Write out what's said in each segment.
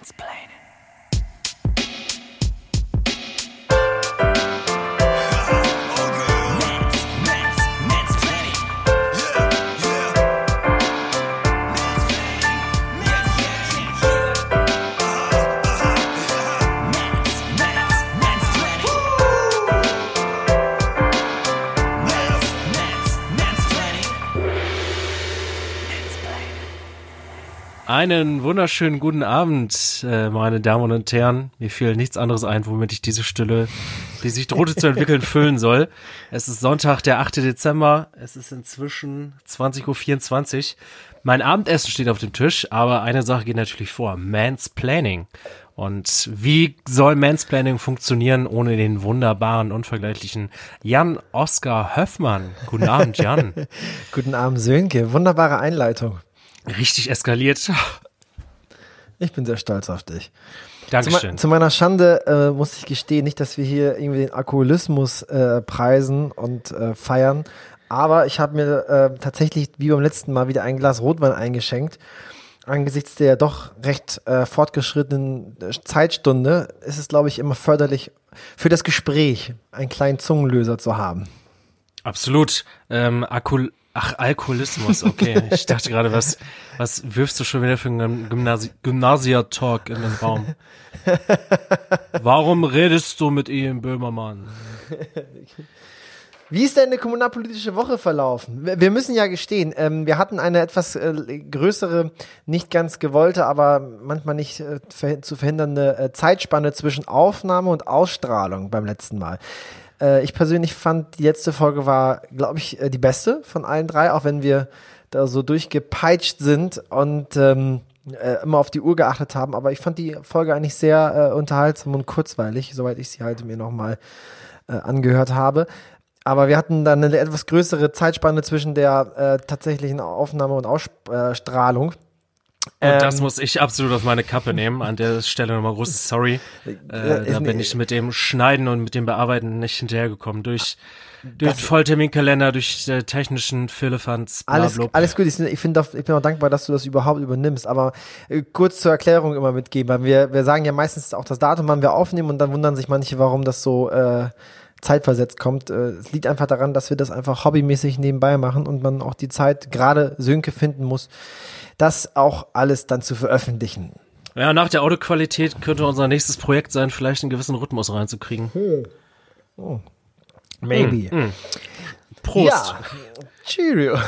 It's plain. Einen wunderschönen guten Abend, äh, meine Damen und Herren. Mir fiel nichts anderes ein, womit ich diese Stille, die sich drohte zu entwickeln, füllen soll. Es ist Sonntag, der 8. Dezember. Es ist inzwischen 20.24 Uhr. Mein Abendessen steht auf dem Tisch, aber eine Sache geht natürlich vor. Mansplaining. Und wie soll Mansplaining funktionieren ohne den wunderbaren, unvergleichlichen Jan Oskar Höfmann? Guten Abend, Jan. Guten Abend, Sönke. Wunderbare Einleitung. Richtig eskaliert. Ich bin sehr stolz auf dich. Dankeschön. Zu, zu meiner Schande äh, muss ich gestehen, nicht, dass wir hier irgendwie den Alkoholismus äh, preisen und äh, feiern, aber ich habe mir äh, tatsächlich wie beim letzten Mal wieder ein Glas Rotwein eingeschenkt. Angesichts der doch recht äh, fortgeschrittenen äh, Zeitstunde ist es, glaube ich, immer förderlich für das Gespräch einen kleinen Zungenlöser zu haben. Absolut. Ähm, Akul Ach, Alkoholismus, okay. Ich dachte gerade, was, was wirfst du schon wieder für einen Gymnasi Gymnasia-Talk in den Raum? Warum redest du mit ihm, Böhmermann? Wie ist deine kommunalpolitische Woche verlaufen? Wir müssen ja gestehen, ähm, wir hatten eine etwas äh, größere, nicht ganz gewollte, aber manchmal nicht äh, zu verhindernde äh, Zeitspanne zwischen Aufnahme und Ausstrahlung beim letzten Mal. Äh, ich persönlich fand, die letzte Folge war, glaube ich, äh, die beste von allen drei, auch wenn wir da so durchgepeitscht sind und ähm, äh, immer auf die Uhr geachtet haben. Aber ich fand die Folge eigentlich sehr äh, unterhaltsam und kurzweilig, soweit ich sie halt mir nochmal äh, angehört habe. Aber wir hatten dann eine etwas größere Zeitspanne zwischen der äh, tatsächlichen Aufnahme und Ausstrahlung. Und ähm, das muss ich absolut auf meine Kappe nehmen. An der Stelle nochmal großes Sorry. Äh, da bin ich mit dem Schneiden und mit dem Bearbeiten nicht hinterhergekommen. Durch, durch den Vollterminkalender, durch äh, technischen Firlefanz. Alles, alles gut. Ich, ich, find, ich bin auch dankbar, dass du das überhaupt übernimmst. Aber äh, kurz zur Erklärung immer mitgeben. Weil wir, wir sagen ja meistens auch das Datum, wann wir aufnehmen und dann wundern sich manche, warum das so äh, zeitversetzt kommt. Äh, es liegt einfach daran, dass wir das einfach hobbymäßig nebenbei machen und man auch die Zeit gerade Sönke finden muss das auch alles dann zu veröffentlichen. Ja, nach der Audioqualität könnte unser nächstes Projekt sein, vielleicht einen gewissen Rhythmus reinzukriegen. Hm. Oh. Maybe. Hm. Hm. Prost. Ja. Cheerio.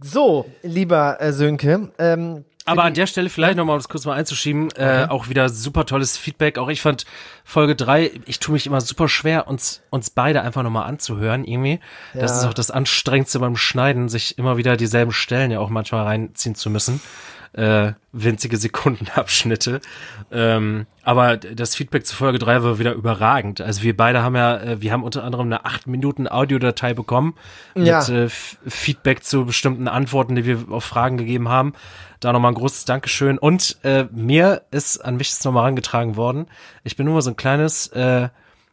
So, lieber äh, Sönke, ähm, aber an der Stelle vielleicht nochmal, um das kurz mal einzuschieben, äh, auch wieder super tolles Feedback. Auch ich fand Folge drei, ich tue mich immer super schwer, uns, uns beide einfach nochmal anzuhören irgendwie. Ja. Das ist auch das Anstrengendste beim Schneiden, sich immer wieder dieselben Stellen ja auch manchmal reinziehen zu müssen äh, winzige Sekundenabschnitte. Ähm, aber das Feedback zu Folge 3 war wieder überragend. Also wir beide haben ja, äh, wir haben unter anderem eine 8 Minuten Audiodatei bekommen mit ja. äh, Feedback zu bestimmten Antworten, die wir auf Fragen gegeben haben. Da nochmal ein großes Dankeschön. Und äh, mir ist an mich das nochmal herangetragen worden. Ich bin nur mal so ein kleines äh,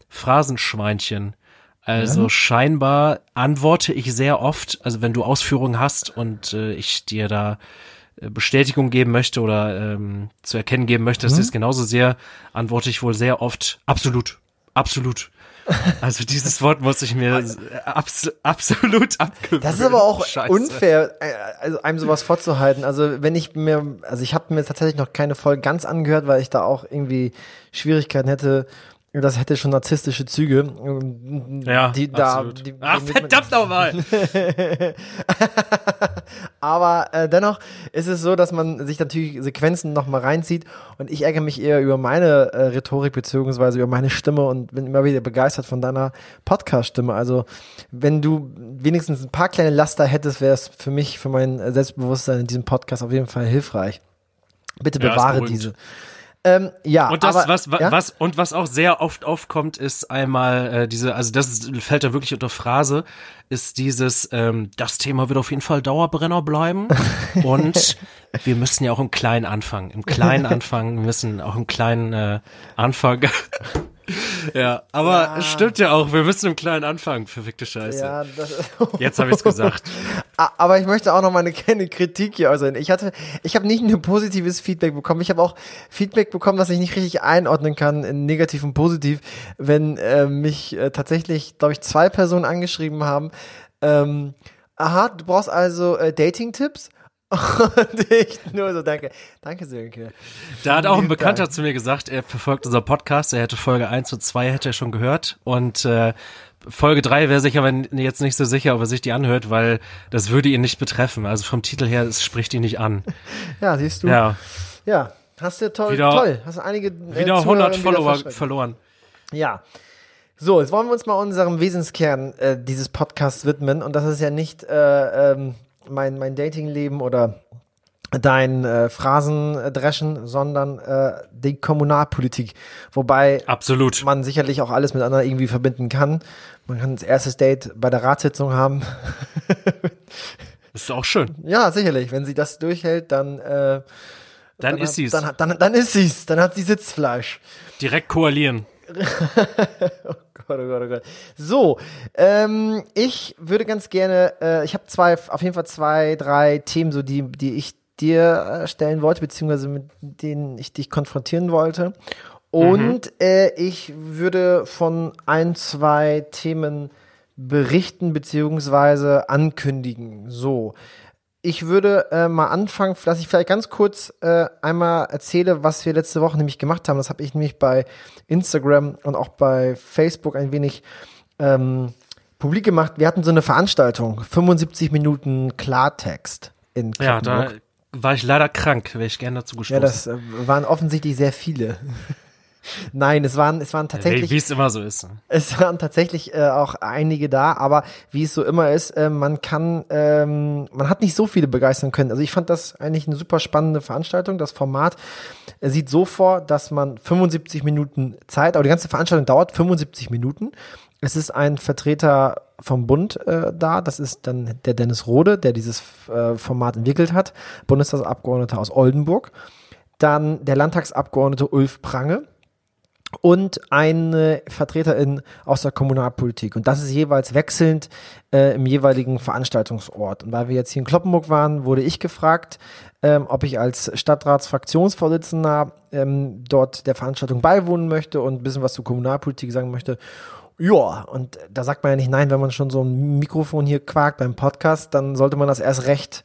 Phrasenschweinchen. Also ja. scheinbar antworte ich sehr oft, also wenn du Ausführungen hast und äh, ich dir da Bestätigung geben möchte oder ähm, zu erkennen geben möchte, dass mhm. es genauso sehr, antworte ich wohl sehr oft absolut, absolut. Also dieses Wort muss ich mir abs absolut abgewöhnen. Das ist aber auch Scheiße. unfair, äh, also einem sowas vorzuhalten. Also wenn ich mir, also ich habe mir tatsächlich noch keine Folge ganz angehört, weil ich da auch irgendwie Schwierigkeiten hätte, das hätte schon narzisstische Züge. Ja, die da. Die, Ach, verdammt nochmal! Aber äh, dennoch ist es so, dass man sich natürlich Sequenzen nochmal reinzieht und ich ärgere mich eher über meine äh, Rhetorik beziehungsweise über meine Stimme und bin immer wieder begeistert von deiner Podcast-Stimme. Also wenn du wenigstens ein paar kleine Laster hättest, wäre es für mich, für mein Selbstbewusstsein in diesem Podcast auf jeden Fall hilfreich. Bitte bewahre ja, diese. Ähm, ja, und das, aber, was, ja? was, und was auch sehr oft aufkommt, ist einmal äh, diese, also das ist, fällt da wirklich unter Phrase, ist dieses, ähm, das Thema wird auf jeden Fall Dauerbrenner bleiben. und wir müssen ja auch im Kleinen anfangen. Im Kleinen anfangen, wir müssen auch im Kleinen äh, anfangen. Ja, aber ja. stimmt ja auch, wir müssen im Kleinen anfangen, verfickte Scheiße. Ja, das, Jetzt habe ich's gesagt. aber ich möchte auch noch mal eine kleine Kritik hier äußern. Ich hatte, ich habe nicht nur positives Feedback bekommen, ich habe auch Feedback bekommen, das ich nicht richtig einordnen kann, in negativ und positiv, wenn äh, mich äh, tatsächlich, glaube ich, zwei Personen angeschrieben haben. Ähm, aha, du brauchst also äh, Dating-Tipps? Und ich nur so, danke. Danke, Sönke. Da hat auch ein Bekannter Dank. zu mir gesagt, er verfolgt unser Podcast, er hätte Folge 1 und 2 hätte er schon gehört und äh, Folge 3 wäre sich aber jetzt nicht so sicher, ob er sich die anhört, weil das würde ihn nicht betreffen. Also vom Titel her, es spricht ihn nicht an. Ja, siehst du. Ja. Ja, hast du toll, wieder, toll. Hast du einige äh, wieder 100 Follower verloren. Ja. So, jetzt wollen wir uns mal unserem Wesenskern äh, dieses Podcasts widmen und das ist ja nicht äh, ähm, mein, mein Datingleben oder dein äh, Phrasendreschen, sondern äh, die Kommunalpolitik. Wobei Absolut. man sicherlich auch alles miteinander irgendwie verbinden kann. Man kann das erste Date bei der Ratssitzung haben. ist auch schön. Ja, sicherlich. Wenn sie das durchhält, dann äh, dann, dann ist sie es. Dann, dann, dann ist sie es. Dann hat sie Sitzfleisch. Direkt koalieren. Gott, oh Gott, oh Gott. So, ähm, ich würde ganz gerne, äh, ich habe zwei, auf jeden Fall zwei, drei Themen, so die, die ich dir äh, stellen wollte, beziehungsweise mit denen ich dich konfrontieren wollte. Und mhm. äh, ich würde von ein, zwei Themen berichten, beziehungsweise ankündigen. So ich würde äh, mal anfangen, dass ich vielleicht ganz kurz äh, einmal erzähle, was wir letzte Woche nämlich gemacht haben. Das habe ich nämlich bei Instagram und auch bei Facebook ein wenig ähm, publik gemacht. Wir hatten so eine Veranstaltung, 75 Minuten Klartext in Kloppenburg. Ja, da war ich leider krank, wäre ich gerne dazu gestoßen. Ja, das äh, waren offensichtlich sehr viele. Nein, es waren, es waren tatsächlich. Wie es immer so ist. Ne? Es waren tatsächlich äh, auch einige da, aber wie es so immer ist, äh, man kann, ähm, man hat nicht so viele begeistern können. Also ich fand das eigentlich eine super spannende Veranstaltung. Das Format sieht so vor, dass man 75 Minuten Zeit, aber die ganze Veranstaltung dauert 75 Minuten. Es ist ein Vertreter vom Bund äh, da. Das ist dann der Dennis Rode, der dieses äh, Format entwickelt hat, Bundestagsabgeordneter aus Oldenburg. Dann der Landtagsabgeordnete Ulf Prange und eine Vertreterin aus der Kommunalpolitik. Und das ist jeweils wechselnd äh, im jeweiligen Veranstaltungsort. Und weil wir jetzt hier in Kloppenburg waren, wurde ich gefragt, ähm, ob ich als Stadtratsfraktionsvorsitzender ähm, dort der Veranstaltung beiwohnen möchte und ein bisschen was zur Kommunalpolitik sagen möchte. Ja, und da sagt man ja nicht nein, wenn man schon so ein Mikrofon hier quakt beim Podcast, dann sollte man das erst recht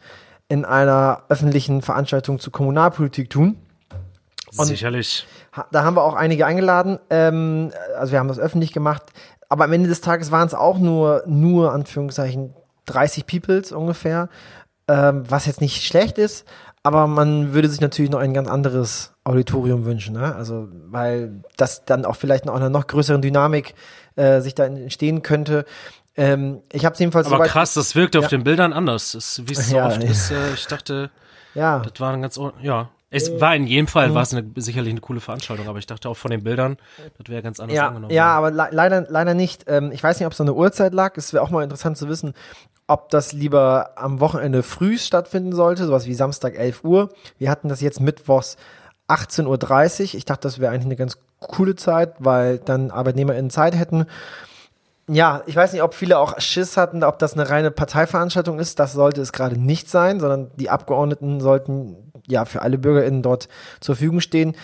in einer öffentlichen Veranstaltung zur Kommunalpolitik tun. Und Sicherlich. Da haben wir auch einige eingeladen. Ähm, also wir haben das öffentlich gemacht. Aber am Ende des Tages waren es auch nur, nur Anführungszeichen 30 Peoples ungefähr. Ähm, was jetzt nicht schlecht ist, aber man würde sich natürlich noch ein ganz anderes Auditorium wünschen, ne? Also, weil das dann auch vielleicht noch eine noch größere Dynamik äh, sich da entstehen könnte. Ähm, ich habe es jedenfalls Aber krass, das wirkt ja. auf den Bildern anders. Wie es so ja, oft ja. ist, äh, ich dachte, ja. das war ein ganz, ja. Es war in jedem Fall mhm. war es eine, sicherlich eine coole Veranstaltung, aber ich dachte auch von den Bildern, das wäre ganz anders ja, angenommen. Ja, aber le leider, leider nicht. Ähm, ich weiß nicht, ob es an der Uhrzeit lag. Es wäre auch mal interessant zu wissen, ob das lieber am Wochenende früh stattfinden sollte, sowas wie Samstag 11 Uhr. Wir hatten das jetzt mittwochs 18.30 Uhr. Ich dachte, das wäre eigentlich eine ganz coole Zeit, weil dann ArbeitnehmerInnen Zeit hätten. Ja, ich weiß nicht, ob viele auch Schiss hatten, ob das eine reine Parteiveranstaltung ist. Das sollte es gerade nicht sein, sondern die Abgeordneten sollten ja für alle BürgerInnen dort zur Verfügung stehen.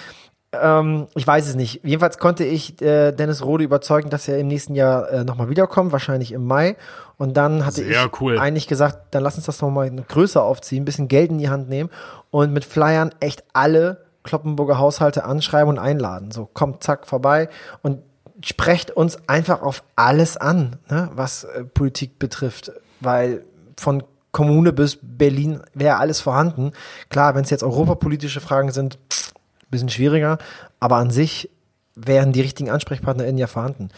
Ähm, ich weiß es nicht. Jedenfalls konnte ich äh, Dennis Rode überzeugen, dass er im nächsten Jahr äh, nochmal wiederkommt, wahrscheinlich im Mai. Und dann hatte Sehr ich cool. eigentlich gesagt, dann lass uns das nochmal größer aufziehen, ein bisschen Geld in die Hand nehmen und mit Flyern echt alle Kloppenburger Haushalte anschreiben und einladen. So, kommt, zack, vorbei und sprecht uns einfach auf alles an, ne, was äh, Politik betrifft. Weil von Kommune bis Berlin wäre alles vorhanden. Klar, wenn es jetzt europapolitische Fragen sind, pff, bisschen schwieriger, aber an sich wären die richtigen AnsprechpartnerInnen ja vorhanden.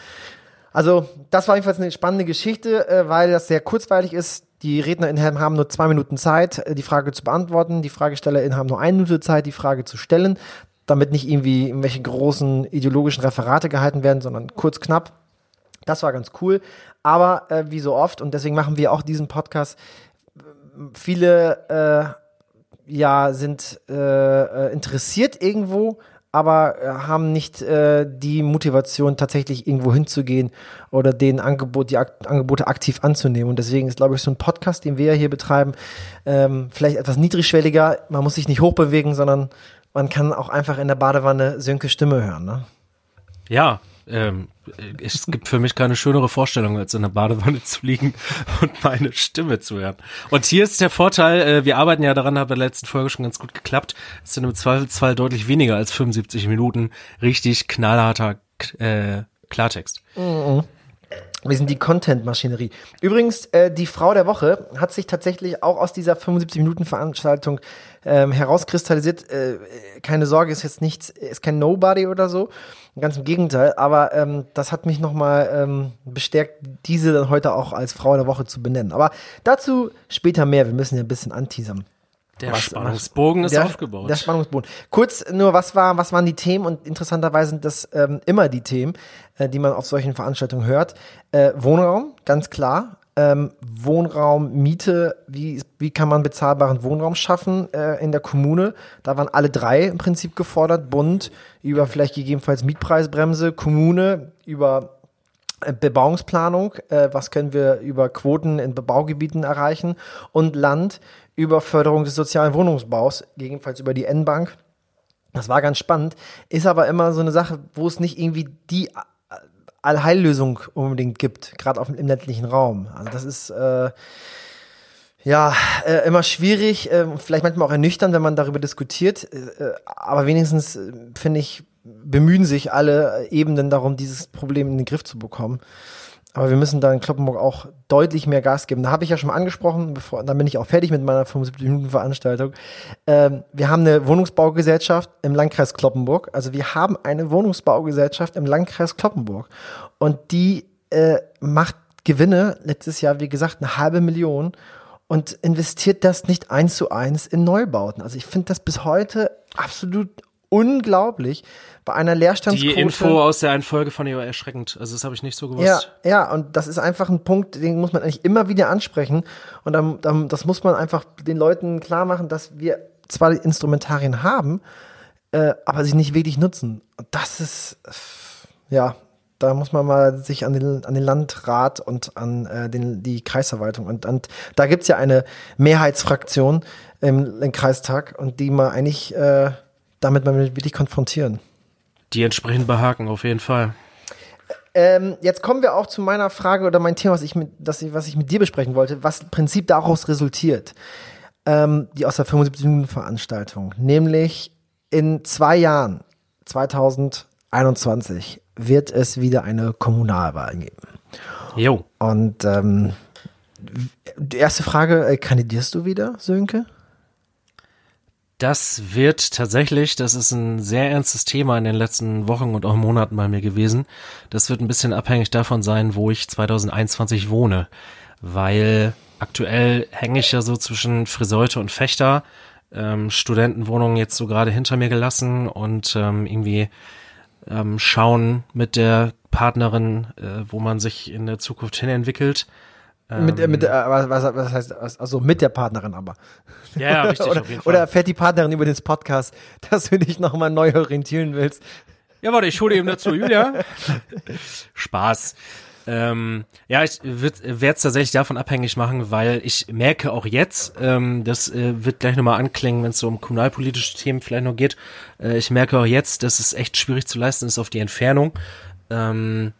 Also, das war jedenfalls eine spannende Geschichte, äh, weil das sehr kurzweilig ist. Die RednerInnen haben nur zwei Minuten Zeit, äh, die Frage zu beantworten. Die FragestellerInnen haben nur eine Minute Zeit, die Frage zu stellen, damit nicht irgendwie irgendwelche großen ideologischen Referate gehalten werden, sondern kurz, knapp. Das war ganz cool. Aber äh, wie so oft, und deswegen machen wir auch diesen Podcast, viele äh, ja sind äh, äh, interessiert irgendwo, aber äh, haben nicht äh, die Motivation, tatsächlich irgendwo hinzugehen oder den Angebot, die Ak Angebote aktiv anzunehmen. Und deswegen ist, glaube ich, so ein Podcast, den wir hier betreiben, ähm, vielleicht etwas niedrigschwelliger. Man muss sich nicht hochbewegen, sondern man kann auch einfach in der Badewanne Sönke Stimme hören. Ne? Ja, ähm, es gibt für mich keine schönere Vorstellung, als in der Badewanne zu liegen und meine Stimme zu hören. Und hier ist der Vorteil, äh, wir arbeiten ja daran, hat bei der letzten Folge schon ganz gut geklappt. Es sind im Zweifelsfall deutlich weniger als 75 Minuten richtig knallharter äh, Klartext. Mhm. Wir sind die Content-Maschinerie. Übrigens, äh, die Frau der Woche hat sich tatsächlich auch aus dieser 75-Minuten-Veranstaltung ähm, herauskristallisiert. Äh, keine Sorge, ist jetzt nichts, ist kein Nobody oder so. Ganz im Gegenteil. Aber ähm, das hat mich nochmal ähm, bestärkt, diese dann heute auch als Frau der Woche zu benennen. Aber dazu später mehr. Wir müssen ja ein bisschen anteasern. Der was, Spannungsbogen ist der, aufgebaut. Der Spannungsbogen. Kurz nur, was war, was waren die Themen? Und interessanterweise sind das ähm, immer die Themen, äh, die man auf solchen Veranstaltungen hört. Äh, Wohnraum, ganz klar. Ähm, Wohnraum, Miete, wie, wie kann man bezahlbaren Wohnraum schaffen äh, in der Kommune? Da waren alle drei im Prinzip gefordert. Bund über vielleicht gegebenenfalls Mietpreisbremse, Kommune über äh, Bebauungsplanung, äh, was können wir über Quoten in Bebaugebieten erreichen und Land über Förderung des sozialen Wohnungsbaus, gegebenenfalls über die N-Bank. Das war ganz spannend, ist aber immer so eine Sache, wo es nicht irgendwie die Allheillösung unbedingt gibt, gerade im ländlichen Raum. Also das ist äh, ja äh, immer schwierig, äh, vielleicht manchmal auch ernüchternd, wenn man darüber diskutiert. Äh, äh aber wenigstens äh, finde ich bemühen sich alle Ebenen darum, dieses Problem in den Griff zu bekommen. Aber wir müssen da in Kloppenburg auch deutlich mehr Gas geben. Da habe ich ja schon mal angesprochen, bevor, dann bin ich auch fertig mit meiner 75-Minuten-Veranstaltung. Ähm, wir haben eine Wohnungsbaugesellschaft im Landkreis Kloppenburg. Also wir haben eine Wohnungsbaugesellschaft im Landkreis Kloppenburg. Und die äh, macht Gewinne, letztes Jahr, wie gesagt, eine halbe Million und investiert das nicht eins zu eins in Neubauten. Also ich finde das bis heute absolut unglaublich. Bei einer Leerstandsquote. Die Info aus der einen Folge von ihr war erschreckend. Also das habe ich nicht so gewusst. Ja, ja, und das ist einfach ein Punkt, den muss man eigentlich immer wieder ansprechen. Und dann, dann, das muss man einfach den Leuten klar machen, dass wir zwar die Instrumentarien haben, äh, aber sie nicht wirklich nutzen. Und das ist, ja, da muss man mal sich an den, an den Landrat und an äh, den, die Kreisverwaltung und, und da gibt's ja eine Mehrheitsfraktion im, im Kreistag und die mal eigentlich äh, damit mal wirklich konfrontieren. Die entsprechend behaken, auf jeden Fall. Ähm, jetzt kommen wir auch zu meiner Frage oder mein Thema, was ich mit, das ich, was ich mit dir besprechen wollte, was im Prinzip daraus resultiert, ähm, die aus der 75-Minuten-Veranstaltung. Nämlich in zwei Jahren, 2021, wird es wieder eine Kommunalwahl geben. Jo. Und ähm, die erste Frage, äh, kandidierst du wieder, Sönke? Das wird tatsächlich, das ist ein sehr ernstes Thema in den letzten Wochen und auch Monaten bei mir gewesen. Das wird ein bisschen abhängig davon sein, wo ich 2021 wohne, weil aktuell hänge ich ja so zwischen Friseute und Fechter, ähm, Studentenwohnung jetzt so gerade hinter mir gelassen und ähm, irgendwie ähm, schauen mit der Partnerin, äh, wo man sich in der Zukunft hin entwickelt. Mit, äh, mit, äh, was, was, was heißt, also mit der Partnerin aber. Ja, ja richtig, oder, auf jeden Fall. Oder fährt die Partnerin über den Podcast, dass du dich nochmal neu orientieren willst? Ja, warte, ich hole eben dazu, Julia. Spaß. Ähm, ja, ich werde es tatsächlich davon abhängig machen, weil ich merke auch jetzt, ähm, das äh, wird gleich nochmal anklingen, wenn es so um kommunalpolitische Themen vielleicht noch geht, äh, ich merke auch jetzt, dass es echt schwierig zu leisten ist auf die Entfernung. Ähm,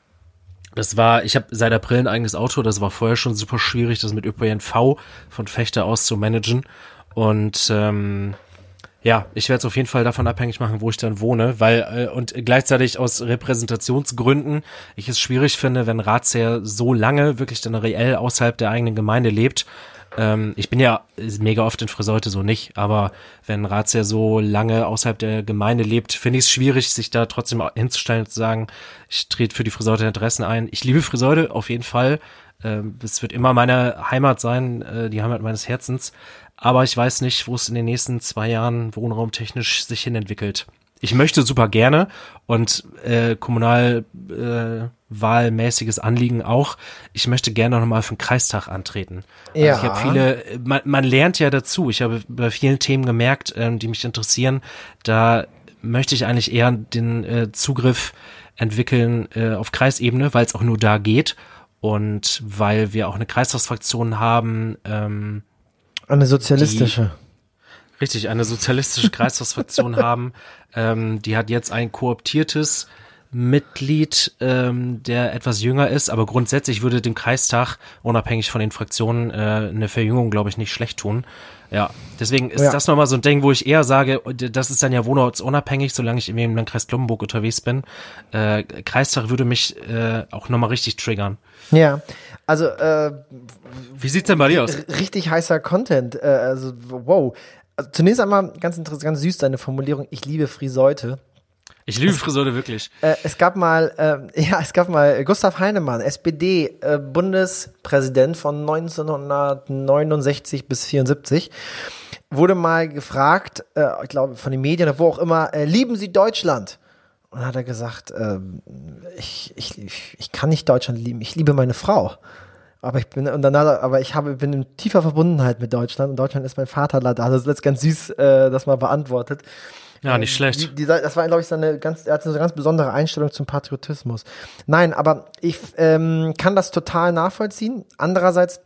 das war, ich habe seit April ein eigenes Auto, das war vorher schon super schwierig, das mit ÖPNV von Fechter aus zu managen. Und ähm, ja, ich werde es auf jeden Fall davon abhängig machen, wo ich dann wohne, weil äh, und gleichzeitig aus Repräsentationsgründen ich es schwierig finde, wenn Ratsherr so lange wirklich dann reell außerhalb der eigenen Gemeinde lebt ähm, ich bin ja mega oft in Friseute so nicht, aber wenn Ratsherr so lange außerhalb der Gemeinde lebt, finde ich es schwierig, sich da trotzdem hinzustellen und zu sagen, ich trete für die Friseute Interessen ein. Ich liebe Friseute auf jeden Fall. Ähm, es wird immer meine Heimat sein, äh, die Heimat meines Herzens. Aber ich weiß nicht, wo es in den nächsten zwei Jahren wohnraumtechnisch sich hinentwickelt. Ich möchte super gerne und äh, kommunal äh, Anliegen auch. Ich möchte gerne noch mal für den Kreistag antreten. Also ja. ich habe viele, man, man lernt ja dazu. Ich habe bei vielen Themen gemerkt, ähm, die mich interessieren, da möchte ich eigentlich eher den äh, Zugriff entwickeln äh, auf Kreisebene, weil es auch nur da geht und weil wir auch eine Kreistagsfraktion haben. Ähm, eine sozialistische. Die, richtig, eine sozialistische Kreistagsfraktion haben. Ähm, die hat jetzt ein kooptiertes Mitglied, ähm, der etwas jünger ist, aber grundsätzlich würde dem Kreistag, unabhängig von den Fraktionen, äh, eine Verjüngung, glaube ich, nicht schlecht tun. Ja, deswegen ist ja. das nochmal so ein Ding, wo ich eher sage, das ist dann ja wohnortsunabhängig, solange ich im Landkreis Kloppenburg unterwegs bin. Äh, Kreistag würde mich äh, auch nochmal richtig triggern. Ja, also äh, wie sieht's denn bei dir aus? Richtig heißer Content. Äh, also wow. Also, zunächst einmal ganz interessant, ganz süß deine Formulierung. Ich liebe Friseute. Ich liebe Friseure wirklich. Äh, es gab mal, äh, ja, es gab mal Gustav Heinemann, SPD, äh, Bundespräsident von 1969 bis 74, wurde mal gefragt, äh, ich glaube von den Medien, wo auch immer, äh, lieben Sie Deutschland? Und hat er gesagt, äh, ich, ich, ich, ich kann nicht Deutschland lieben, ich liebe meine Frau. Aber ich bin, und hat er, aber ich habe, bin in tiefer Verbundenheit mit Deutschland und Deutschland ist mein Vaterland. Also das ist ganz süß, äh, das mal beantwortet. Ja, nicht ähm, schlecht. Die, die, das war, glaube ich, seine ganz, er hat eine ganz besondere Einstellung zum Patriotismus. Nein, aber ich ähm, kann das total nachvollziehen. Andererseits,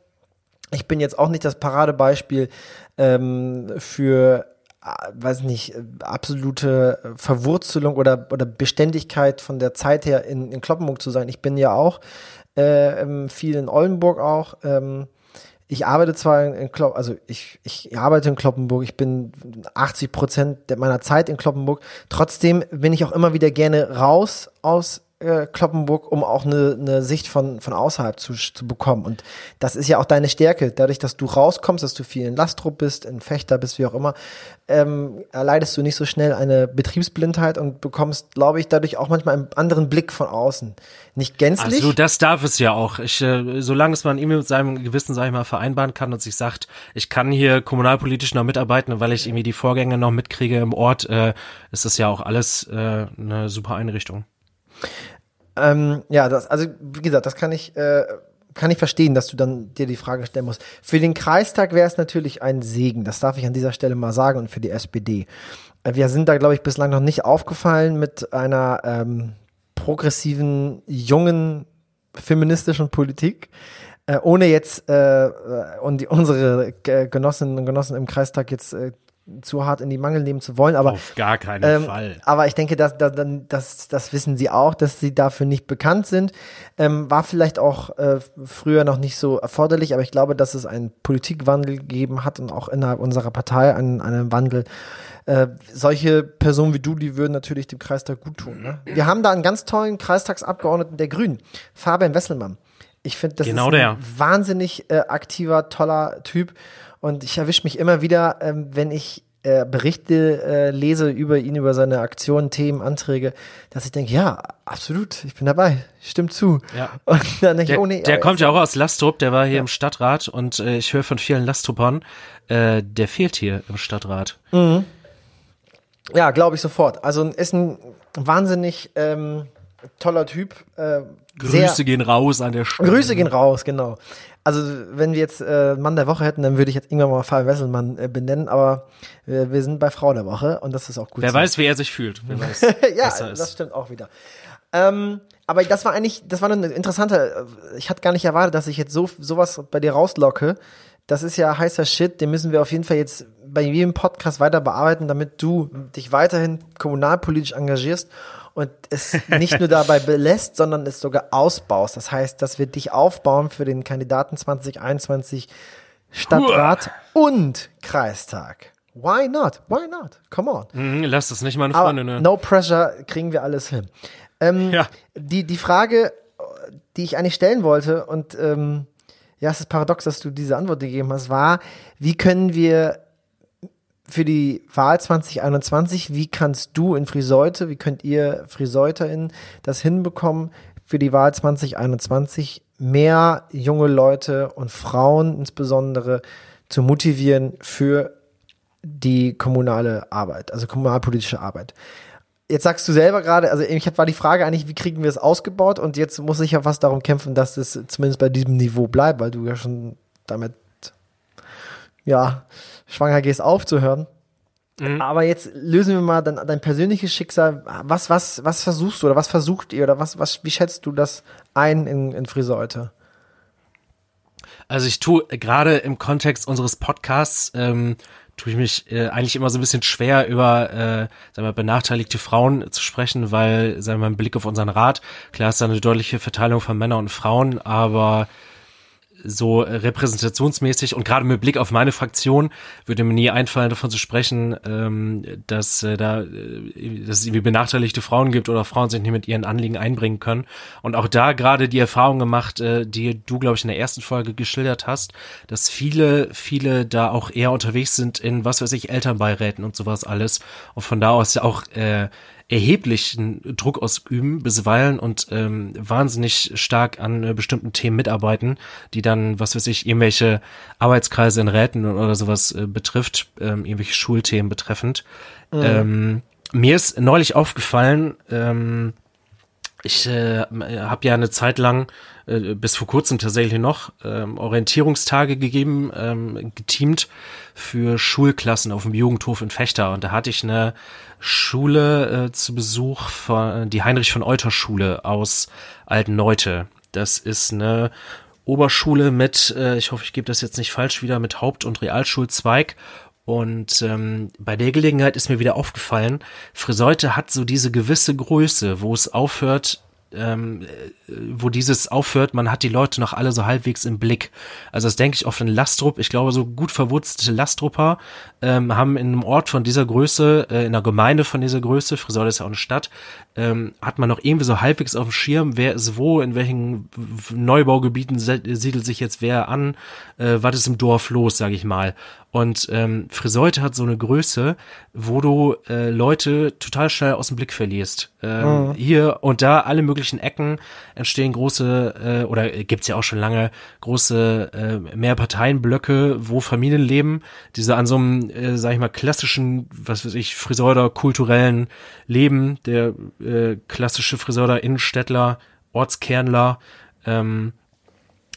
ich bin jetzt auch nicht das Paradebeispiel ähm, für äh, weiß nicht, absolute Verwurzelung oder, oder Beständigkeit von der Zeit her in, in Kloppenburg zu sein. Ich bin ja auch äh, ähm, viel in Oldenburg auch. Ähm, ich arbeite zwar in, in also ich, ich arbeite in Kloppenburg, ich bin 80 Prozent meiner Zeit in Kloppenburg. Trotzdem bin ich auch immer wieder gerne raus aus äh, Kloppenburg, um auch eine, eine Sicht von, von außerhalb zu, zu bekommen. Und das ist ja auch deine Stärke. Dadurch, dass du rauskommst, dass du viel in Lastrup bist, in Fechter bist, wie auch immer, ähm, erleidest du nicht so schnell eine Betriebsblindheit und bekommst, glaube ich, dadurch auch manchmal einen anderen Blick von außen. Nicht gänzlich. Also das darf es ja auch. Ich, äh, solange es man irgendwie mit seinem Gewissen, sag ich mal, vereinbaren kann und sich sagt, ich kann hier kommunalpolitisch noch mitarbeiten, weil ich irgendwie die Vorgänge noch mitkriege im Ort, äh, ist das ja auch alles äh, eine super Einrichtung. Ähm, ja, das, also wie gesagt, das kann ich, äh, kann ich verstehen, dass du dann dir die Frage stellen musst. Für den Kreistag wäre es natürlich ein Segen, das darf ich an dieser Stelle mal sagen, und für die SPD. Äh, wir sind da, glaube ich, bislang noch nicht aufgefallen mit einer ähm, progressiven, jungen, feministischen Politik. Äh, ohne jetzt äh, und die, unsere Genossinnen und Genossen im Kreistag jetzt äh, zu hart in die Mangel nehmen zu wollen, aber auf gar keinen ähm, Fall. Aber ich denke, dass, dass, dass, das wissen sie auch, dass sie dafür nicht bekannt sind. Ähm, war vielleicht auch äh, früher noch nicht so erforderlich, aber ich glaube, dass es einen Politikwandel gegeben hat und auch innerhalb unserer Partei einen, einen Wandel. Äh, solche Personen wie du, die würden natürlich dem Kreistag gut tun. Ne? Wir haben da einen ganz tollen Kreistagsabgeordneten der Grünen, Fabian Wesselmann. Ich finde, das genau ist ein der. wahnsinnig äh, aktiver, toller Typ. Und ich erwische mich immer wieder, ähm, wenn ich äh, Berichte äh, lese über ihn, über seine Aktionen, Themen, Anträge, dass ich denke, ja, absolut, ich bin dabei, stimmt zu. Ja. Und dann denke der, ich, oh nee. Der kommt ja auch aus Lastrup, der war hier ja. im Stadtrat und äh, ich höre von vielen Lastrupern, äh, der fehlt hier im Stadtrat. Mhm. Ja, glaube ich sofort. Also ist ein wahnsinnig ähm, toller Typ. Äh, Grüße sehr, gehen raus an der Stelle. Grüße gehen raus, genau also wenn wir jetzt äh, Mann der Woche hätten, dann würde ich jetzt irgendwann mal Fabian Wesselmann äh, benennen, aber äh, wir sind bei Frau der Woche und das ist auch gut. Wer so. weiß, wie er sich fühlt. Wer weiß, ja, das stimmt auch wieder. Ähm, aber das war eigentlich, das war eine interessante, äh, ich hatte gar nicht erwartet, dass ich jetzt so sowas bei dir rauslocke. Das ist ja heißer Shit, den müssen wir auf jeden Fall jetzt bei jedem Podcast weiter bearbeiten, damit du dich weiterhin kommunalpolitisch engagierst und es nicht nur dabei belässt, sondern es sogar ausbaust. Das heißt, dass wir dich aufbauen für den Kandidaten 2021 Stadtrat und Kreistag. Why not? Why not? Come on. Mhm, lass das nicht, meine Freunde. Ne? No pressure, kriegen wir alles hin. Ähm, ja. die, die Frage, die ich eigentlich stellen wollte, und ähm, ja, es ist paradox, dass du diese Antwort gegeben hast, war, wie können wir für die Wahl 2021, wie kannst du in Friseute, wie könnt ihr FriseuterInnen das hinbekommen, für die Wahl 2021 mehr junge Leute und Frauen insbesondere zu motivieren für die kommunale Arbeit, also kommunalpolitische Arbeit. Jetzt sagst du selber gerade, also ich war die Frage eigentlich, wie kriegen wir es ausgebaut und jetzt muss ich ja fast darum kämpfen, dass es zumindest bei diesem Niveau bleibt, weil du ja schon damit, ja, schwanger gehst aufzuhören. Mhm. Aber jetzt lösen wir mal dein, dein persönliches Schicksal. Was, was, was versuchst du oder was versucht ihr oder was, was, wie schätzt du das ein in, in Friseute? Also ich tue gerade im Kontext unseres Podcasts ähm, tue ich mich äh, eigentlich immer so ein bisschen schwer über äh, sagen wir, benachteiligte Frauen zu sprechen, weil sagen wir mal im Blick auf unseren Rat klar ist da eine deutliche Verteilung von Männern und Frauen, aber so repräsentationsmäßig und gerade mit Blick auf meine Fraktion würde mir nie einfallen, davon zu sprechen, ähm, dass äh, da äh, dass es irgendwie benachteiligte Frauen gibt oder Frauen sich nicht mit ihren Anliegen einbringen können. Und auch da gerade die Erfahrung gemacht, äh, die du, glaube ich, in der ersten Folge geschildert hast, dass viele, viele da auch eher unterwegs sind in, was weiß ich, Elternbeiräten und sowas alles. Und von da aus ja auch äh, erheblichen Druck ausüben bisweilen und ähm, wahnsinnig stark an äh, bestimmten Themen mitarbeiten, die dann, was weiß ich, irgendwelche Arbeitskreise in Räten oder sowas äh, betrifft, ähm, irgendwelche Schulthemen betreffend. Mhm. Ähm, mir ist neulich aufgefallen, ähm, ich äh, habe ja eine Zeit lang, äh, bis vor kurzem tatsächlich noch, ähm, Orientierungstage gegeben, ähm, geteamt für Schulklassen auf dem Jugendhof in Fechter. Und da hatte ich eine Schule äh, zu Besuch, von, die Heinrich von Euter Schule aus Altenneute. Das ist eine Oberschule mit, äh, ich hoffe, ich gebe das jetzt nicht falsch wieder, mit Haupt- und Realschulzweig. Und ähm, bei der Gelegenheit ist mir wieder aufgefallen, Friseute hat so diese gewisse Größe, wo es aufhört, ähm, äh, wo dieses aufhört, man hat die Leute noch alle so halbwegs im Blick. Also das denke ich oft in Lastrup. Ich glaube, so gut verwurzelte Lastrupper ähm, haben in einem Ort von dieser Größe, äh, in einer Gemeinde von dieser Größe, Friseure ist ja auch eine Stadt, ähm, hat man noch irgendwie so halbwegs auf dem Schirm, wer ist wo, in welchen Neubaugebieten siedelt sich jetzt wer an, äh, was ist im Dorf los, sage ich mal. Und ähm, Friseute hat so eine Größe, wo du äh, Leute total schnell aus dem Blick verlierst. Ähm, mhm. Hier und da alle möglichen Ecken entstehen große, äh, oder gibt's ja auch schon lange, große äh, Mehrparteienblöcke, wo Familien leben, diese an so einem, äh, sag ich mal, klassischen, was weiß ich, Friseuder, kulturellen Leben, der äh, klassische Friseuder, Innenstädtler, Ortskernler, ähm,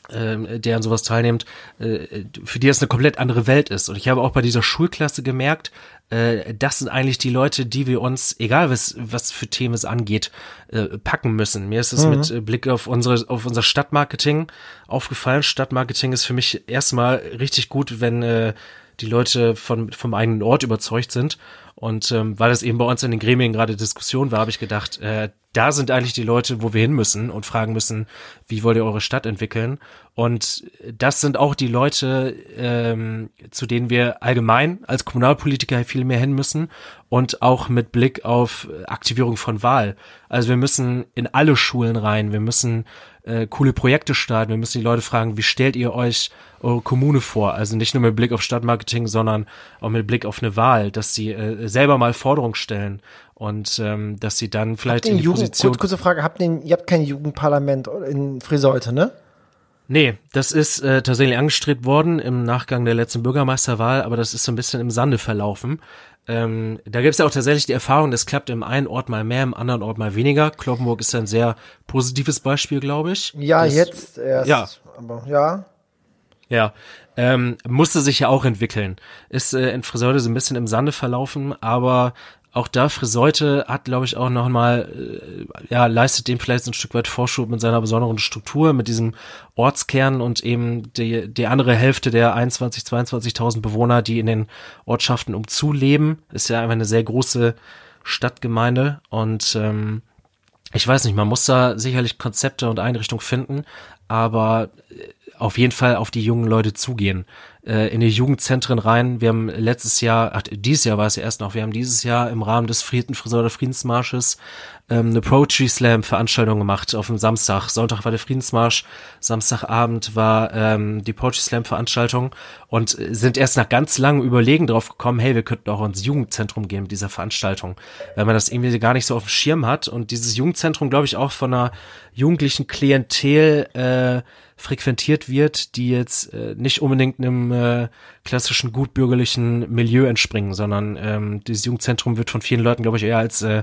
äh, der an sowas teilnimmt, äh, für die das eine komplett andere Welt ist. Und ich habe auch bei dieser Schulklasse gemerkt, äh, das sind eigentlich die Leute, die wir uns, egal was, was für Themen es angeht, äh, packen müssen. Mir ist es mhm. mit Blick auf unsere, auf unser Stadtmarketing aufgefallen. Stadtmarketing ist für mich erstmal richtig gut, wenn äh, die Leute von, vom eigenen Ort überzeugt sind. Und ähm, weil es eben bei uns in den Gremien gerade Diskussion war, habe ich gedacht, äh, da sind eigentlich die Leute, wo wir hin müssen und fragen müssen, wie wollt ihr eure Stadt entwickeln? Und das sind auch die Leute, ähm, zu denen wir allgemein als Kommunalpolitiker viel mehr hin müssen und auch mit Blick auf Aktivierung von Wahl. Also wir müssen in alle Schulen rein, wir müssen äh, coole Projekte starten. Wir müssen die Leute fragen, wie stellt ihr euch eure Kommune vor? Also nicht nur mit Blick auf Stadtmarketing, sondern auch mit Blick auf eine Wahl, dass sie äh, selber mal Forderungen stellen und ähm, dass sie dann vielleicht in die Jugend, Position. Kurz, kurze Frage, habt ihr, ihr habt kein Jugendparlament in Friseute, ne? Nee, das ist äh, tatsächlich angestrebt worden im Nachgang der letzten Bürgermeisterwahl, aber das ist so ein bisschen im Sande verlaufen. Ähm, da gibt es ja auch tatsächlich die Erfahrung, das klappt im einen Ort mal mehr, im anderen Ort mal weniger. Kloppenburg ist ein sehr positives Beispiel, glaube ich. Ja, das, jetzt erst. Ja. Aber ja. Ja, ähm, musste sich ja auch entwickeln. Ist äh, in Friseure so ein bisschen im Sande verlaufen, aber auch da Friseute hat, glaube ich, auch noch mal, äh, ja, leistet dem vielleicht ein Stück weit Vorschub mit seiner besonderen Struktur, mit diesem Ortskern und eben die, die andere Hälfte der 21, 22.000 Bewohner, die in den Ortschaften umzuleben. Ist ja einfach eine sehr große Stadtgemeinde und ähm, ich weiß nicht, man muss da sicherlich Konzepte und Einrichtungen finden, aber äh, auf jeden Fall auf die jungen Leute zugehen äh, in die Jugendzentren rein. Wir haben letztes Jahr, ach, dieses Jahr war es ja erst noch, wir haben dieses Jahr im Rahmen des Frieden, Friseur der Friedensmarsches ähm, eine Poetry Slam Veranstaltung gemacht auf dem Samstag. Sonntag war der Friedensmarsch, Samstagabend war ähm, die Poetry Slam Veranstaltung und sind erst nach ganz langem Überlegen drauf gekommen, hey, wir könnten auch ins Jugendzentrum gehen mit dieser Veranstaltung, weil man das irgendwie gar nicht so auf dem Schirm hat und dieses Jugendzentrum, glaube ich, auch von einer jugendlichen Klientel äh, frequentiert wird, die jetzt äh, nicht unbedingt einem äh, klassischen gutbürgerlichen Milieu entspringen, sondern ähm, dieses Jugendzentrum wird von vielen Leuten, glaube ich, eher als äh,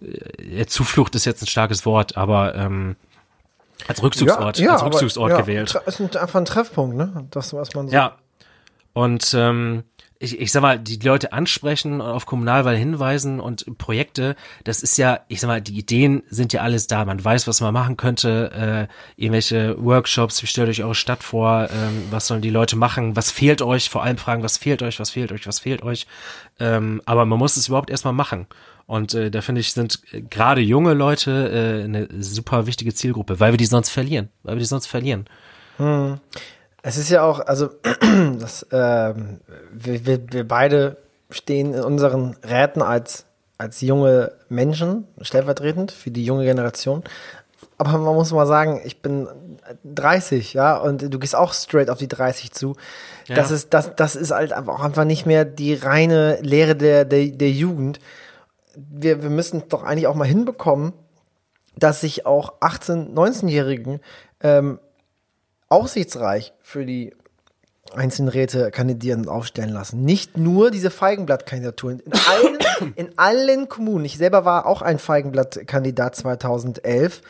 äh, Zuflucht ist jetzt ein starkes Wort, aber ähm, als Rückzugsort, ja, ja, als Rückzugsort aber, ja, gewählt. Ist einfach ein Treffpunkt, ne? Das, was man so. Ja. Und ähm, ich, ich sag mal, die Leute ansprechen und auf Kommunalwahl hinweisen und Projekte, das ist ja, ich sag mal, die Ideen sind ja alles da. Man weiß, was man machen könnte, äh, irgendwelche Workshops, wie stellt euch eure Stadt vor, ähm, was sollen die Leute machen, was fehlt euch, vor allem fragen, was fehlt euch, was fehlt euch, was fehlt euch. Ähm, aber man muss es überhaupt erstmal machen. Und äh, da finde ich, sind äh, gerade junge Leute äh, eine super wichtige Zielgruppe, weil wir die sonst verlieren, weil wir die sonst verlieren. Hm. Es ist ja auch, also das, äh, wir, wir, wir beide stehen in unseren Räten als, als junge Menschen, stellvertretend für die junge Generation. Aber man muss mal sagen, ich bin 30, ja, und du gehst auch straight auf die 30 zu. Ja. Das ist, das, das ist halt auch einfach nicht mehr die reine Lehre der, der, der Jugend. Wir, wir müssen doch eigentlich auch mal hinbekommen, dass sich auch 18-, 19-Jährigen ähm, aussichtsreich für die einzelnen Räte kandidieren und aufstellen lassen. Nicht nur diese Feigenblattkandidaturen. In allen, in allen Kommunen. Ich selber war auch ein Feigenblattkandidat 2011.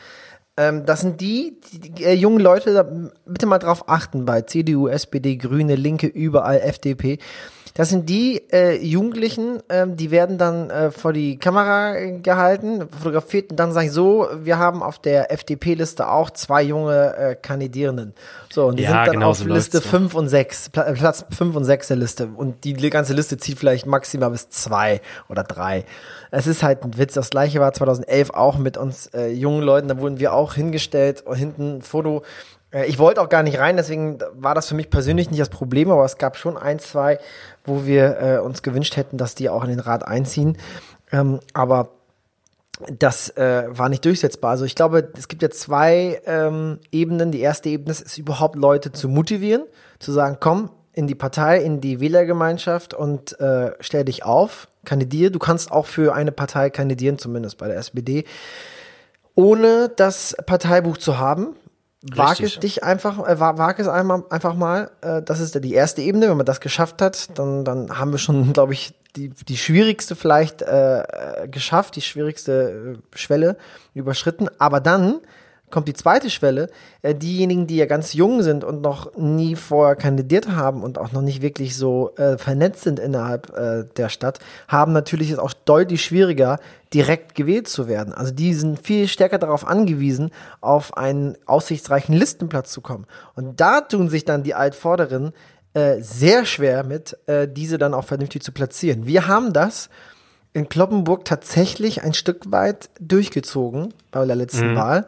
Ähm, das sind die, die, die äh, jungen Leute, bitte mal drauf achten bei CDU, SPD, Grüne, Linke, überall FDP. Das sind die äh, Jugendlichen, ähm, die werden dann äh, vor die Kamera gehalten, fotografiert und dann sagen so, wir haben auf der FDP-Liste auch zwei junge äh, Kandidierenden. So, und die ja, sind dann genau auf so Liste 5 und 6, äh, Platz 5 und 6 der Liste. Und die ganze Liste zieht vielleicht maximal bis zwei oder drei. Es ist halt ein Witz. Das gleiche war 2011 auch mit uns äh, jungen Leuten. Da wurden wir auch hingestellt und hinten ein Foto ich wollte auch gar nicht rein, deswegen war das für mich persönlich nicht das Problem, aber es gab schon ein, zwei, wo wir äh, uns gewünscht hätten, dass die auch in den Rat einziehen. Ähm, aber das äh, war nicht durchsetzbar. Also ich glaube, es gibt ja zwei ähm, Ebenen. Die erste Ebene ist überhaupt Leute zu motivieren, zu sagen, komm in die Partei, in die Wählergemeinschaft und äh, stell dich auf, kandidiere. Du kannst auch für eine Partei kandidieren, zumindest bei der SPD, ohne das Parteibuch zu haben. Wag es dich einfach, äh, wag es einmal, einfach mal. Äh, das ist die erste Ebene. Wenn man das geschafft hat, dann, dann haben wir schon, glaube ich, die, die schwierigste vielleicht äh, geschafft, die schwierigste äh, Schwelle überschritten. Aber dann kommt die zweite Schwelle. Äh, diejenigen, die ja ganz jung sind und noch nie vorher kandidiert haben und auch noch nicht wirklich so äh, vernetzt sind innerhalb äh, der Stadt, haben natürlich es auch deutlich schwieriger, direkt gewählt zu werden. Also die sind viel stärker darauf angewiesen, auf einen aussichtsreichen Listenplatz zu kommen. Und da tun sich dann die Altvorderen äh, sehr schwer mit, äh, diese dann auch vernünftig zu platzieren. Wir haben das in Kloppenburg tatsächlich ein Stück weit durchgezogen bei der letzten mhm. Wahl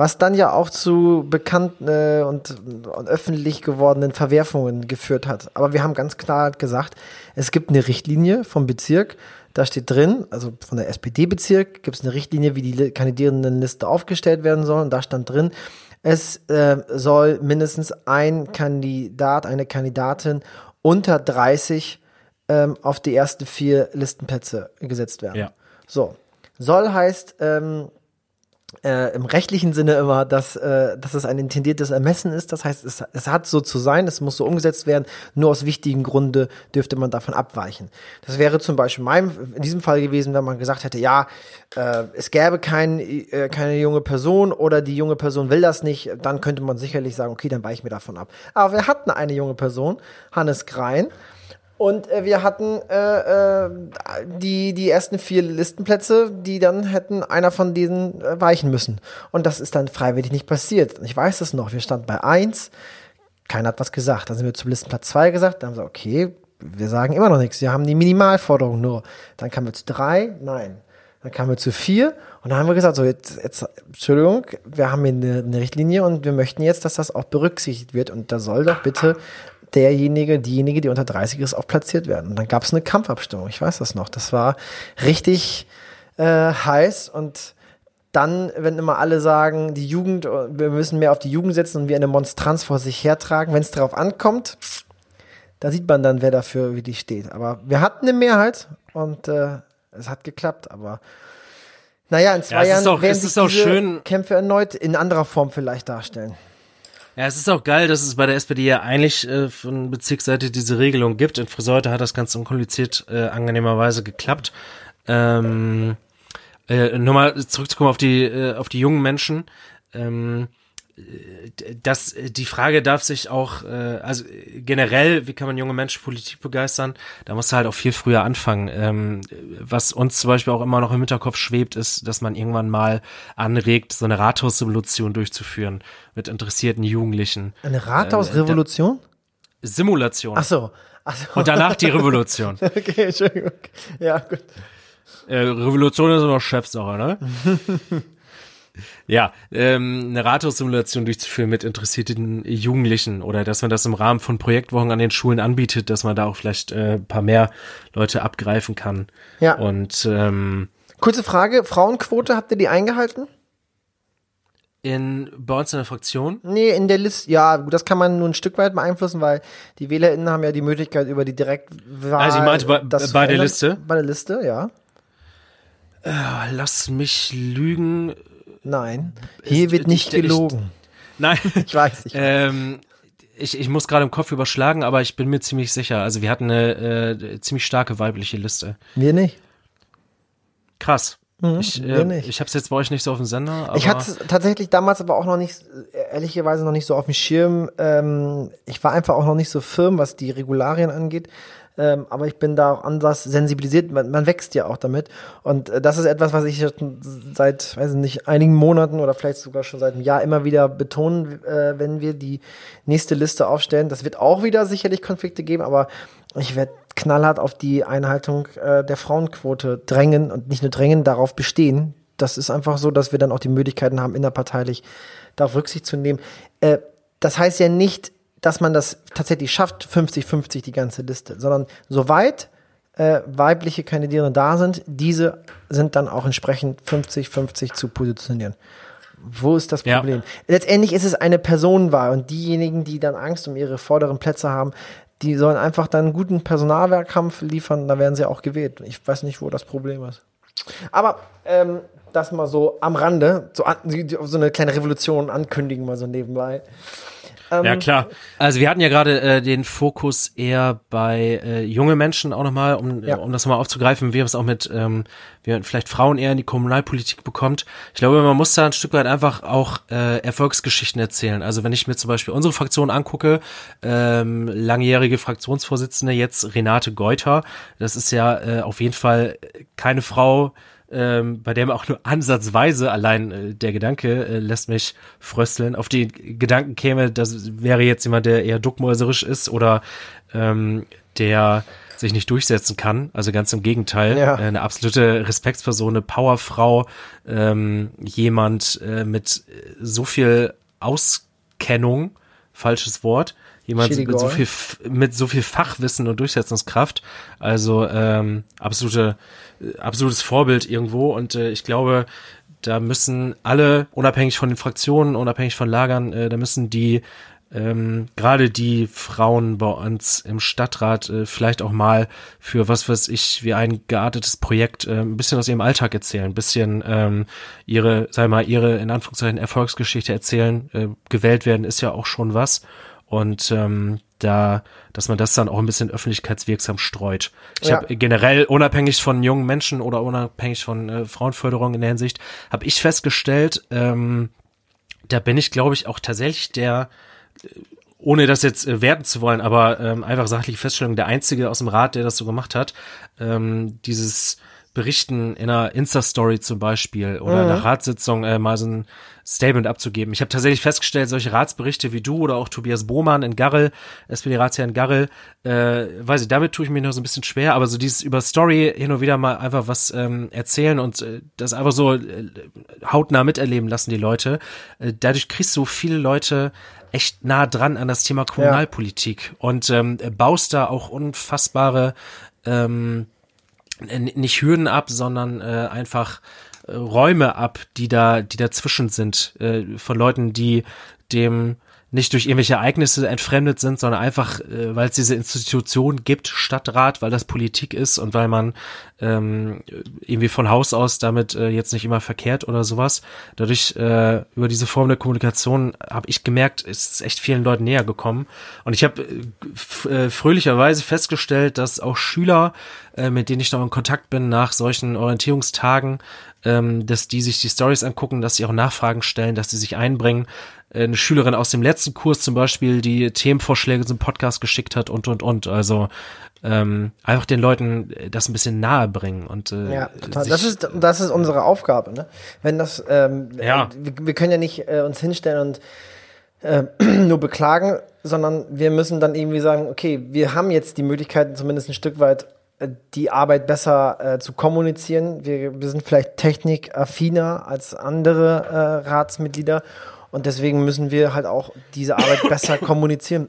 was dann ja auch zu bekannten äh, und, und, öffentlich gewordenen Verwerfungen geführt hat. Aber wir haben ganz klar gesagt, es gibt eine Richtlinie vom Bezirk, da steht drin, also von der SPD-Bezirk gibt es eine Richtlinie, wie die Kandidierendenliste aufgestellt werden soll. Und da stand drin, es äh, soll mindestens ein Kandidat, eine Kandidatin unter 30 ähm, auf die ersten vier Listenplätze gesetzt werden. Ja. So. Soll heißt, ähm, äh, im rechtlichen Sinne immer, dass, äh, dass es ein intendiertes Ermessen ist. Das heißt, es, es hat so zu sein, es muss so umgesetzt werden. Nur aus wichtigen Gründen dürfte man davon abweichen. Das wäre zum Beispiel mein, in diesem Fall gewesen, wenn man gesagt hätte, ja, äh, es gäbe kein, äh, keine junge Person oder die junge Person will das nicht, dann könnte man sicherlich sagen, okay, dann weiche ich mir davon ab. Aber wir hatten eine junge Person, Hannes Grein, und äh, wir hatten äh, äh, die, die ersten vier Listenplätze, die dann hätten einer von diesen äh, weichen müssen. Und das ist dann freiwillig nicht passiert. Ich weiß es noch. Wir standen bei eins, keiner hat was gesagt. Dann sind wir zum Listenplatz zwei gesagt. Dann haben gesagt, okay, wir sagen immer noch nichts. Wir haben die Minimalforderung nur. Dann kamen wir zu drei, nein. Dann kamen wir zu vier und dann haben wir gesagt, so jetzt, jetzt Entschuldigung, wir haben hier eine, eine Richtlinie und wir möchten jetzt, dass das auch berücksichtigt wird und da soll doch bitte derjenige, diejenige, die unter 30 ist, auch platziert werden. Und dann gab es eine Kampfabstimmung, ich weiß das noch. Das war richtig äh, heiß und dann, wenn immer alle sagen, die Jugend, wir müssen mehr auf die Jugend setzen und wir eine Monstranz vor sich hertragen, wenn es darauf ankommt, da sieht man dann, wer dafür wie die steht. Aber wir hatten eine Mehrheit und äh, es hat geklappt, aber naja, in zwei ja, Jahren auch, werden sich diese schön. Kämpfe erneut in anderer Form vielleicht darstellen. Ja, es ist auch geil, dass es bei der SPD ja eigentlich äh, von Bezirksseite diese Regelung gibt. In Friseute hat das ganz unkompliziert äh, angenehmerweise geklappt. Ähm, äh, nur mal zurückzukommen auf die, äh, auf die jungen Menschen. Ähm, das, die Frage darf sich auch, äh, also generell, wie kann man junge Menschen Politik begeistern? Da muss halt auch viel früher anfangen. Ähm, was uns zum Beispiel auch immer noch im Hinterkopf schwebt, ist, dass man irgendwann mal anregt, so eine Rathaussimulation durchzuführen mit interessierten Jugendlichen. Eine Rathausrevolution? Äh, Simulation. Ach so. Ach so. Und danach die Revolution. okay, Entschuldigung. Ja, gut. Äh, Revolution ist immer Chefsache, ne? Ja, ähm, eine Rathaussimulation durchzuführen mit interessierten Jugendlichen oder dass man das im Rahmen von Projektwochen an den Schulen anbietet, dass man da auch vielleicht äh, ein paar mehr Leute abgreifen kann. Ja. Und ähm, Kurze Frage, Frauenquote, habt ihr die eingehalten? in bei uns in der Fraktion. Nee, in der Liste, ja, gut, das kann man nur ein Stück weit beeinflussen, weil die WählerInnen haben ja die Möglichkeit über die Direktwahl. Also ich meinte bei, bei der. Liste. Bei der Liste, ja. Ah, Lass mich lügen. Nein, hier Ist- wird nicht ich- ich- gelogen. Nein. Ich weiß, ich ähm, ich, ich muss gerade im Kopf überschlagen, aber ich bin mir ziemlich sicher. Also wir hatten eine äh, ziemlich starke weibliche Liste. Wir nicht. Krass. ich wir äh, ich habe es jetzt bei euch nicht so auf dem Sender. Ich hatte es tatsächlich damals aber auch noch nicht, ehrlicherweise noch nicht so auf dem Schirm. Ähm, ich war einfach auch noch nicht so firm, was die Regularien angeht. Ähm, aber ich bin da auch anders sensibilisiert. Man, man wächst ja auch damit. Und äh, das ist etwas, was ich seit, weiß ich nicht, einigen Monaten oder vielleicht sogar schon seit einem Jahr immer wieder betonen, äh, wenn wir die nächste Liste aufstellen. Das wird auch wieder sicherlich Konflikte geben, aber ich werde knallhart auf die Einhaltung äh, der Frauenquote drängen und nicht nur drängen, darauf bestehen. Das ist einfach so, dass wir dann auch die Möglichkeiten haben, innerparteilich darauf Rücksicht zu nehmen. Äh, das heißt ja nicht, dass man das tatsächlich schafft, 50-50 die ganze Liste, sondern soweit äh, weibliche Kandidierende da sind, diese sind dann auch entsprechend 50-50 zu positionieren. Wo ist das Ja. Problem? Letztendlich ist es eine Personenwahl und diejenigen, die dann Angst um ihre vorderen Plätze haben, die sollen einfach dann einen guten Personalwehrkampf liefern, da werden sie auch gewählt. Ich weiß nicht, wo das Problem ist. Aber ähm, das mal so am Rande, so, an, so eine kleine Revolution ankündigen, mal so nebenbei. Ähm, Ja, klar. Also wir hatten ja gerade äh, den Fokus eher bei äh, junge Menschen auch nochmal, um, Ja. um das nochmal aufzugreifen, wie es auch mit, ähm, wie man vielleicht Frauen eher in die Kommunalpolitik bekommt. Ich glaube, man muss da ein Stück weit einfach auch äh, Erfolgsgeschichten erzählen. Also wenn ich mir zum Beispiel unsere Fraktion angucke, ähm, langjährige Fraktionsvorsitzende, jetzt Renate Geuter, das ist ja äh, auf jeden Fall keine Frau, ähm, bei der man auch nur ansatzweise allein äh, der Gedanke äh, lässt mich frösteln, auf die Gedanken käme, das wäre jetzt jemand, der eher duckmäuserisch ist oder ähm, der sich nicht durchsetzen kann. Also ganz im Gegenteil. Ja. Äh, eine absolute Respektsperson, eine Powerfrau, ähm, jemand äh, mit so viel Auskennung, falsches Wort, jemand Chili mit so viel mit so viel Fachwissen und Durchsetzungskraft. Also ähm, absolute, äh, absolutes Vorbild irgendwo. Und äh, ich glaube, da müssen alle, unabhängig von den Fraktionen, unabhängig von Lagern, äh, da müssen die ähm, gerade die Frauen bei uns im Stadtrat äh, vielleicht auch mal für was weiß ich, wie ein geartetes Projekt äh, ein bisschen aus ihrem Alltag erzählen, ein bisschen ähm, ihre, sei mal, ihre in Anführungszeichen Erfolgsgeschichte erzählen. Äh, gewählt werden ist ja auch schon was. Und ähm, da, dass man das dann auch ein bisschen öffentlichkeitswirksam streut. Ich Ja. habe generell unabhängig von jungen Menschen oder unabhängig von äh, Frauenförderung in der Hinsicht, habe ich festgestellt, ähm, da bin ich, glaube ich, auch tatsächlich der, äh, ohne das jetzt äh, werten zu wollen, aber ähm, einfach sachliche Feststellung, der Einzige aus dem Rat, der das so gemacht hat, ähm, dieses Berichten in einer Insta-Story zum Beispiel oder nach Ratssitzung äh, mal so ein Statement abzugeben. Ich habe tatsächlich festgestellt, solche Ratsberichte wie du oder auch Tobias Bohmann in Garrel, SPD-Ratsherr in Garrel, äh, weiß ich, damit tue ich mir noch so ein bisschen schwer, aber so dieses über Story hin und wieder mal einfach was ähm, erzählen und äh, das einfach so äh, hautnah miterleben lassen die Leute. Äh, dadurch kriegst du viele Leute echt nah dran an das Thema Kommunalpolitik und ähm, baust da auch unfassbare ähm, nicht Hürden ab, sondern äh, einfach Räume ab, die da, die dazwischen sind, äh, von Leuten, die dem nicht durch irgendwelche Ereignisse entfremdet sind, sondern einfach, äh, weil es diese Institution gibt, Stadtrat, weil das Politik ist und weil man ähm, irgendwie von Haus aus damit äh, jetzt nicht immer verkehrt oder sowas. Dadurch, äh, über diese Form der Kommunikation habe ich gemerkt, es ist echt vielen Leuten näher gekommen. Und ich habe äh, äh, fröhlicherweise festgestellt, dass auch Schüler äh, mit denen ich noch in Kontakt bin nach solchen Orientierungstagen, ähm, dass die sich die Stories angucken, dass sie auch Nachfragen stellen, dass sie sich einbringen. Äh, eine Schülerin aus dem letzten Kurs zum Beispiel, die Themenvorschläge zum Podcast geschickt hat und und und. Also ähm, einfach den Leuten äh, das ein bisschen nahe bringen und äh, ja, total. das ist das ist unsere Aufgabe, ne? Wenn das ähm, ja. wir, wir können ja nicht äh, uns hinstellen und äh, nur beklagen, sondern wir müssen dann irgendwie sagen, okay, wir haben jetzt die Möglichkeit, zumindest ein Stück weit die Arbeit besser äh, zu kommunizieren. Wir, wir sind vielleicht technikaffiner als andere äh, Ratsmitglieder und deswegen müssen wir halt auch diese Arbeit besser kommunizieren.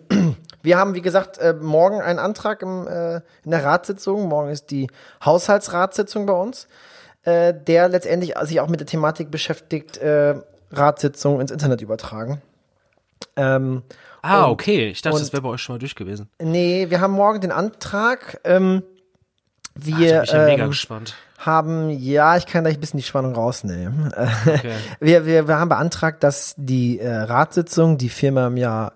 Wir haben, wie gesagt, äh, morgen einen Antrag im, äh, in der Ratssitzung. Morgen ist die Haushaltsratssitzung bei uns, äh, der letztendlich sich auch mit der Thematik beschäftigt, äh, Ratssitzungen ins Internet übertragen. Ähm, ah, und, okay. Ich dachte, und, das wäre bei euch schon mal durch gewesen. Nee, wir haben morgen den Antrag. Ähm, wir Ach, mega ähm, haben, ja, ich kann gleich ein bisschen die Spannung rausnehmen. Okay. wir, wir, wir haben beantragt, dass die äh, Ratssitzungen, die viermal im Jahr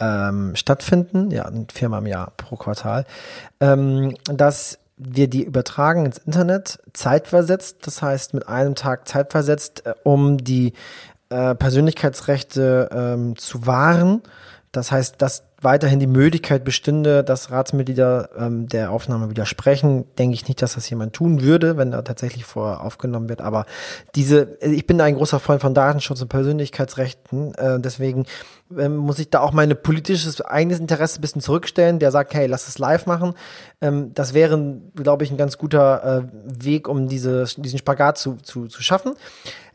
ähm, stattfinden, ja, viermal im Jahr pro Quartal, ähm, dass wir die übertragen ins Internet, zeitversetzt, das heißt mit einem Tag zeitversetzt, äh, um die äh, Persönlichkeitsrechte ähm, zu wahren. Das heißt, dass weiterhin die Möglichkeit bestünde, dass Ratsmitglieder ähm, der Aufnahme widersprechen, denke ich nicht, dass das jemand tun würde, wenn da tatsächlich vorher aufgenommen wird. Aber diese, ich bin ein großer Freund von Datenschutz und Persönlichkeitsrechten, äh, deswegen ähm, muss ich da auch mein politisches eigenes Interesse ein bisschen zurückstellen, der sagt, hey, lass es live machen. Ähm, das wäre, glaube ich, ein ganz guter äh, Weg, um diese, diesen Spagat zu, zu, zu schaffen.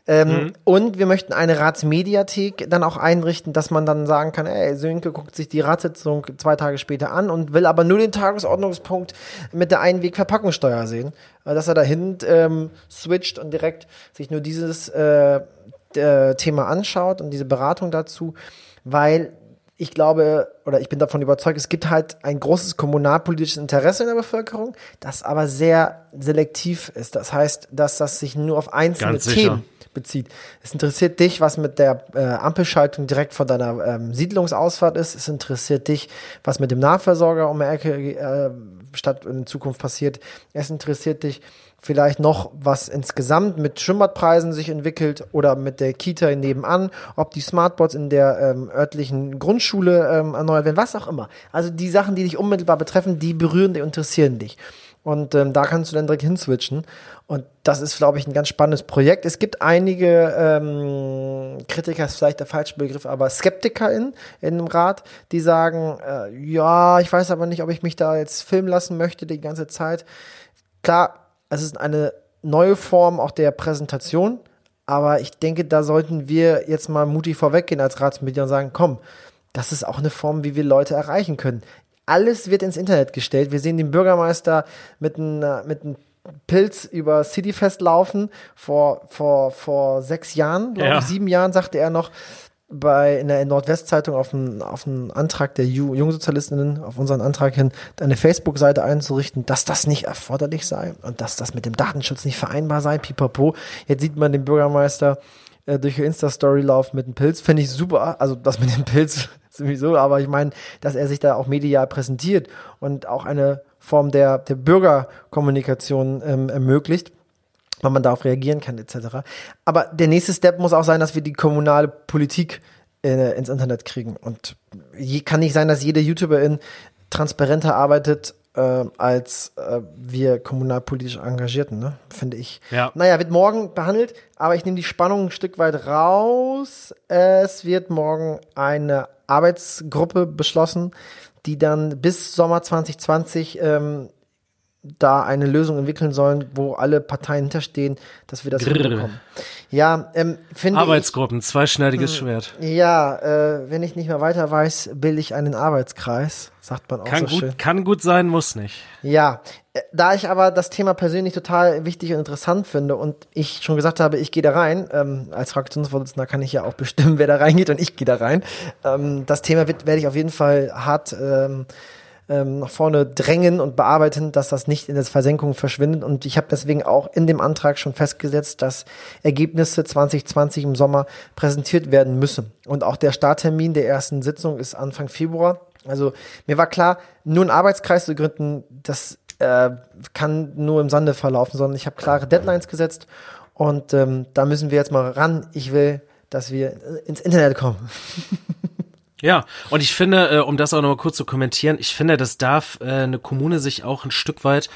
Ähm, mhm. Und wir möchten eine Ratsmediathek dann auch einrichten, dass man dann sagen kann, ey, Sönke guckt sich die Ratssitzung zwei Tage später an und will aber nur den Tagesordnungspunkt mit der Einwegverpackungssteuer sehen. Äh, dass er dahin ähm, switcht und direkt sich nur dieses äh, äh, Thema anschaut und diese Beratung dazu, weil ich glaube oder ich bin davon überzeugt, es gibt halt ein großes kommunalpolitisches Interesse in der Bevölkerung, das aber sehr selektiv ist. Das heißt, dass das sich nur auf einzelne Themen bezieht. Es interessiert dich, was mit der äh, Ampelschaltung direkt vor deiner ähm, Siedlungsausfahrt ist. Es interessiert dich, was mit dem Nahversorger um die Ecke äh, statt in Zukunft passiert. Es interessiert dich vielleicht noch, was insgesamt mit Schwimmbadpreisen sich entwickelt oder mit der Kita nebenan, ob die Smartboards in der ähm, örtlichen Grundschule ähm, erneuert werden, was auch immer. Also die Sachen, die dich unmittelbar betreffen, die berühren dich, interessieren dich. Und ähm, da kannst du dann direkt hinswitchen. Und das ist, glaube ich, ein ganz spannendes Projekt. Es gibt einige ähm, Kritiker, ist vielleicht der falsche Begriff, aber Skeptiker in, dem Rat, die sagen, äh, ja, ich weiß aber nicht, ob ich mich da jetzt filmen lassen möchte die ganze Zeit. Klar, es ist eine neue Form auch der Präsentation, aber ich denke, da sollten wir jetzt mal mutig vorweggehen als Ratsmitglieder und sagen, komm, das ist auch eine Form, wie wir Leute erreichen können. Alles wird ins Internet gestellt. Wir sehen den Bürgermeister mit einem mit einem Pilz über Cityfest laufen. Vor, vor, vor sechs Jahren, glaube ja. ich, sieben Jahren, sagte er noch bei in der Nordwestzeitung auf einen, auf einen Antrag der Jungsozialistinnen, auf unseren Antrag hin, eine Facebook-Seite einzurichten, dass das nicht erforderlich sei und dass das mit dem Datenschutz nicht vereinbar sei, pipapo. Jetzt sieht man den Bürgermeister äh, durch Insta-Story laufen mit einem Pilz. Finde ich super. Also das mit dem Pilz sowieso, aber ich meine, dass er sich da auch medial präsentiert und auch eine Form der, der Bürgerkommunikation ähm, ermöglicht weil man darauf reagieren kann, etc. Aber der nächste Step muss auch sein, dass wir die kommunale Politik äh, ins Internet kriegen. Und je, kann nicht sein, dass jede YouTuberin transparenter arbeitet äh, als äh, wir kommunalpolitisch Engagierten, ne? finde ich. Ja. Naja, wird morgen behandelt, aber ich nehme die Spannung ein Stück weit raus. Es wird morgen eine Arbeitsgruppe beschlossen, die dann bis Sommer 2020 ähm, da eine Lösung entwickeln sollen, wo alle Parteien hinterstehen, dass wir das Grrr. hinbekommen. Ja, ähm, finde Arbeitsgruppen, ich, zweischneidiges hm, Schwert. Ja, äh, wenn ich nicht mehr weiter weiß, bilde ich einen Arbeitskreis, sagt man auch kann so gut, schön. Kann gut sein, muss nicht. Ja, äh, da ich aber das Thema persönlich total wichtig und interessant finde und ich schon gesagt habe, ich gehe da rein, ähm, als Fraktionsvorsitzender kann ich ja auch bestimmen, wer da reingeht und ich gehe da rein. Ähm, das Thema wird, werde ich auf jeden Fall hart ähm, ähm, nach vorne drängen und bearbeiten, dass das nicht in der Versenkung verschwindet. Und ich habe deswegen auch in dem Antrag schon festgesetzt, dass Ergebnisse 2020 im Sommer präsentiert werden müssen. Und auch der Starttermin der ersten Sitzung ist Anfang Februar. Also mir war klar, nur einen Arbeitskreis zu gründen, das äh, kann nur im Sande verlaufen, sondern ich habe klare Deadlines gesetzt und ähm, da müssen wir jetzt mal ran. Ich will, dass wir ins Internet kommen. Ja, und ich finde, äh, um das auch nochmal kurz zu kommentieren, ich finde, das darf äh, eine Kommune sich auch ein Stück weit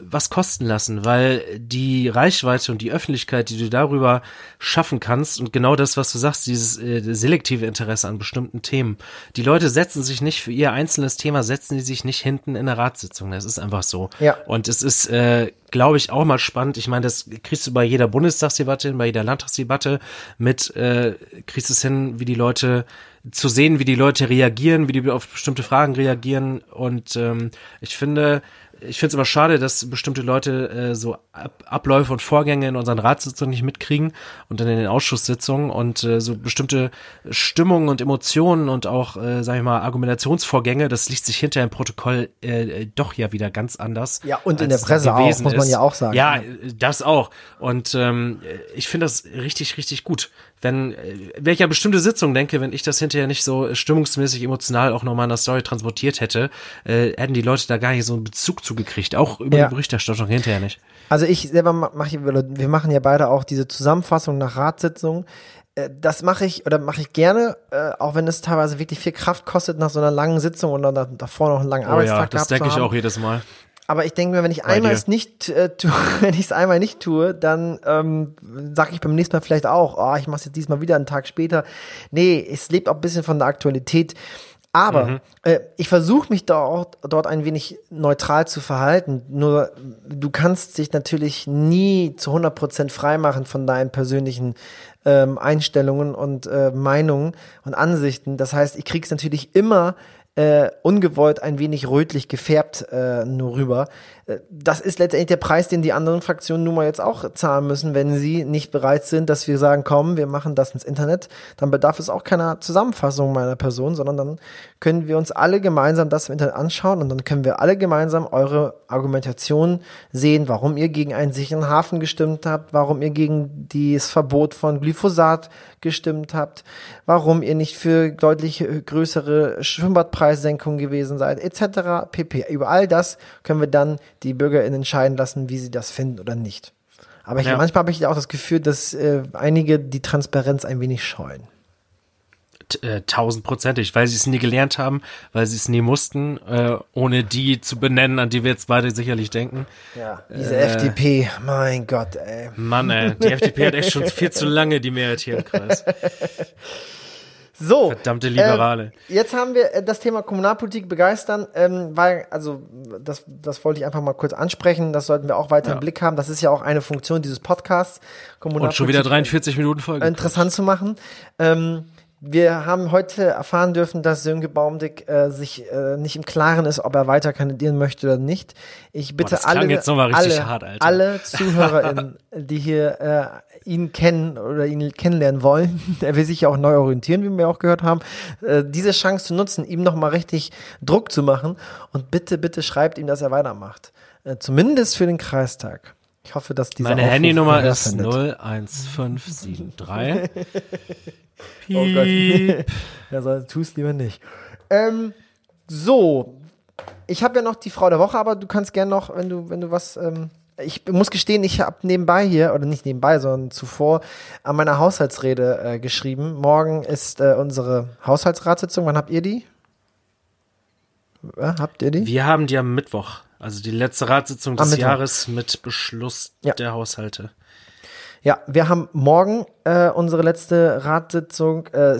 was kosten lassen, weil die Reichweite und die Öffentlichkeit, die du darüber schaffen kannst und genau das, was du sagst, dieses äh, selektive Interesse an bestimmten Themen. Die Leute setzen sich nicht für ihr einzelnes Thema, setzen die sich nicht hinten in der Ratssitzung. Das ist einfach so. Ja. Und es ist, äh, glaube ich, auch mal spannend. Ich meine, das kriegst du bei jeder Bundestagsdebatte hin, bei jeder Landtagsdebatte mit, äh, kriegst es hin, wie die Leute zu sehen, wie die Leute reagieren, wie die auf bestimmte Fragen reagieren. Und ähm, ich finde, ich finde es immer schade, dass bestimmte Leute äh, so Ab Abläufe und Vorgänge in unseren Ratssitzungen nicht mitkriegen und dann in den Ausschusssitzungen und äh, so bestimmte Stimmungen und Emotionen und auch, äh, sag ich mal, Argumentationsvorgänge, das liest sich hinter im Protokoll äh, doch ja wieder ganz anders. Ja, und in der Presse auch, muss man ja auch sagen. Ja, das auch. Und ähm, ich finde das richtig, richtig gut. Wenn, äh, wenn ich an bestimmte Sitzungen denke, wenn ich das hinterher nicht so stimmungsmäßig emotional auch nochmal in der Story transportiert hätte, äh, hätten die Leute da gar nicht so einen Bezug zugekriegt, auch über ja. die Berichterstattung hinterher nicht. Also ich selber mache, wir machen ja beide auch diese Zusammenfassung nach Ratssitzungen. Äh, das mache ich oder mache ich gerne, äh, auch wenn es teilweise wirklich viel Kraft kostet nach so einer langen Sitzung und dann davor noch einen langen oh Arbeitstag. Ja, das denke ich auch jedes Mal. Aber ich denke mir, wenn ich Bei einmal dir. es nicht äh, tue, wenn ich es einmal nicht tue, dann ähm, sage ich beim nächsten Mal vielleicht auch, oh, ich mache es jetzt diesmal wieder einen Tag später. Nee, es lebt auch ein bisschen von der Aktualität. Aber mhm. äh, ich versuche mich dort, dort ein wenig neutral zu verhalten. Nur du kannst dich natürlich nie zu 100% freimachen von deinen persönlichen ähm, Einstellungen und äh, Meinungen und Ansichten. Das heißt, ich krieg's natürlich immer äh, ungewollt ein wenig rötlich gefärbt äh, nur rüber. Äh, das ist letztendlich der Preis, den die anderen Fraktionen nun mal jetzt auch zahlen müssen, wenn sie nicht bereit sind, dass wir sagen, komm, wir machen das ins Internet. Dann bedarf es auch keiner Zusammenfassung meiner Person, sondern dann können wir uns alle gemeinsam das im Internet anschauen und dann können wir alle gemeinsam eure Argumentation sehen, warum ihr gegen einen sicheren Hafen gestimmt habt, warum ihr gegen das Verbot von Glyphosat gestimmt habt, warum ihr nicht für deutlich größere Schwimmbadpreissenkungen gewesen seid, etc. pp. Über all das können wir dann die BürgerInnen entscheiden lassen, wie sie das finden oder nicht. Aber ich, ja. manchmal habe ich auch das Gefühl, dass äh, einige die Transparenz ein wenig scheuen. Äh, tausendprozentig, weil sie es nie gelernt haben, weil sie es nie mussten, äh, ohne die zu benennen, an die wir jetzt beide sicherlich denken. Ja, diese äh, FDP, mein Gott, ey. Mann, ey, die FDP hat echt schon viel zu lange die Mehrheit hier im Kreis. So. Verdammte Liberale. Äh, jetzt haben wir äh, das Thema Kommunalpolitik begeistern, ähm, weil, also, das, das wollte ich einfach mal kurz ansprechen. Das sollten wir auch weiter ja. im Blick haben. Das ist ja auch eine Funktion dieses Podcasts. Und schon wieder 43 Minuten Folge. Interessant zu machen. Ähm, wir haben heute erfahren dürfen, dass Sönke Baumdick äh, sich äh, nicht im Klaren ist, ob er weiter kandidieren möchte oder nicht. Ich bitte Boah, alle, alle, hart, alle ZuhörerInnen, die hier äh, ihn kennen oder ihn kennenlernen wollen, er will sich ja auch neu orientieren, wie wir auch gehört haben, äh, diese Chance zu nutzen, ihm nochmal richtig Druck zu machen und bitte, bitte schreibt ihm, dass er weitermacht. Äh, zumindest für den Kreistag. Ich hoffe, dass diese Meine Aufruf Handynummer ist 01573 Piep. Oh Gott. ja, so, tust lieber nicht. Ähm, so. Ich habe ja noch die Frau der Woche, aber du kannst gerne noch, wenn du, wenn du was. Ähm, ich muss gestehen, ich habe nebenbei hier, oder nicht nebenbei, sondern zuvor an meiner Haushaltsrede äh, geschrieben. Morgen ist äh, unsere Haushaltsratssitzung. Wann habt ihr die? Ja, habt ihr die? Wir haben die am Mittwoch. Also die letzte Ratssitzung des Jahres mit Beschluss ja. der Haushalte. Ja, wir haben morgen äh, unsere letzte Ratssitzung. Äh,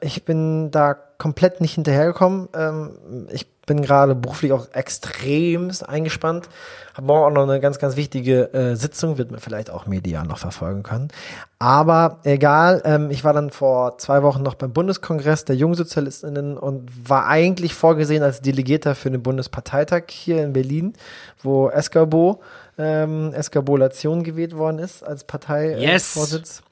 ich bin da komplett nicht hinterhergekommen. Ähm, ich bin gerade beruflich auch extrem eingespannt. Habe morgen auch noch eine ganz, ganz wichtige äh, Sitzung, wird man vielleicht auch medial noch verfolgen können. Aber egal, ähm, ich war dann vor zwei Wochen noch beim Bundeskongress der Jungsozialistinnen und war eigentlich vorgesehen als Delegierter für den Bundesparteitag hier in Berlin, wo Escabo ähm, Eskabulation gewählt worden ist als Parteivorsitz.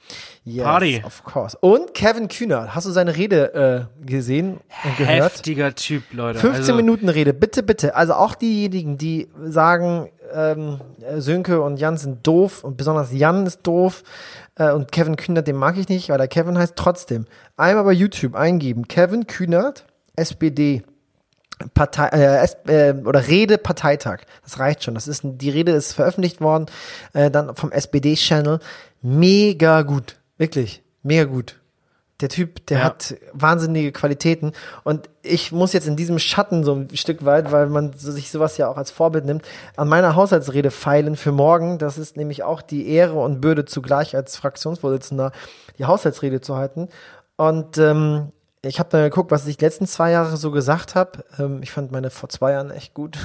Yes. yes. Party. Of course. Und Kevin Kühner, hast du seine Rede äh, gesehen und gehört? Heftiger Typ, Leute. 15 also. Minuten Rede, bitte, bitte. Also auch diejenigen, die sagen, ähm, Sönke und Jan sind doof und besonders Jan ist doof äh, und Kevin Kühnert, den mag ich nicht, weil der Kevin heißt trotzdem. Einmal bei YouTube eingeben, Kevin Kühnert, SPD Partei äh, äh, oder Rede Parteitag. Das reicht schon. Das ist die Rede ist veröffentlicht worden, äh, dann vom SPD-Channel. Mega gut, wirklich, mega gut. Der Typ, der ja. hat wahnsinnige Qualitäten und ich muss jetzt in diesem Schatten so ein Stück weit, weil man sich sowas ja auch als Vorbild nimmt, an meiner Haushaltsrede feilen für morgen. Das ist nämlich auch die Ehre und Bürde zugleich als Fraktionsvorsitzender, die Haushaltsrede zu halten. Und ähm, ich habe dann geguckt, was ich die letzten zwei Jahre so gesagt habe. Ähm, ich fand meine vor zwei Jahren echt gut.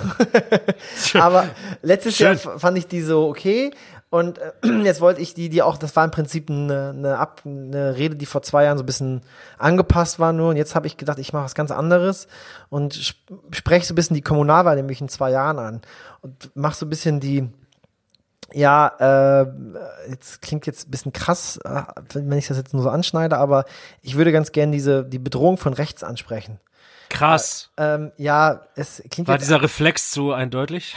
Aber letztes Schön. Jahr fand ich die so okay. Und äh, jetzt wollte ich die, die auch, das war im Prinzip eine, eine, Ab, eine Rede, die vor zwei Jahren so ein bisschen angepasst war nur. Und jetzt habe ich gedacht, ich mache was ganz anderes und sp spreche so ein bisschen die Kommunalwahl nämlich in zwei Jahren an. Und mache so ein bisschen die, ja, äh, jetzt klingt jetzt ein bisschen krass, äh, wenn ich das jetzt nur so anschneide, aber ich würde ganz gern diese, die Bedrohung von rechts ansprechen. Krass. Äh, ähm, ja, es klingt War dieser Reflex zu eindeutig?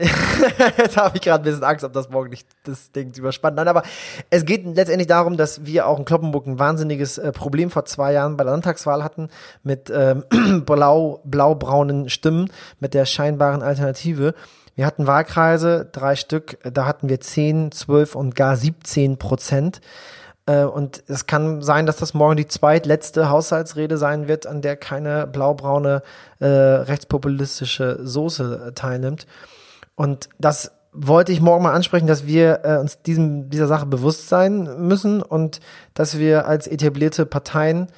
Jetzt habe ich gerade ein bisschen Angst, ob das morgen nicht das Ding überspannt. Nein, aber es geht letztendlich darum, dass wir auch in Kloppenburg ein wahnsinniges äh, Problem vor zwei Jahren bei der Landtagswahl hatten mit ähm, blau, blau-braunen Stimmen, mit der scheinbaren Alternative. Wir hatten Wahlkreise, drei Stück, da hatten wir 10, 12 und gar 17 Prozent. Äh, und es kann sein, dass das morgen die zweitletzte Haushaltsrede sein wird, an der keine blaubraune äh, rechtspopulistische Soße äh, teilnimmt. Und das wollte ich morgen mal ansprechen, dass wir äh, uns diesem, dieser Sache bewusst sein müssen und dass wir als etablierte Parteien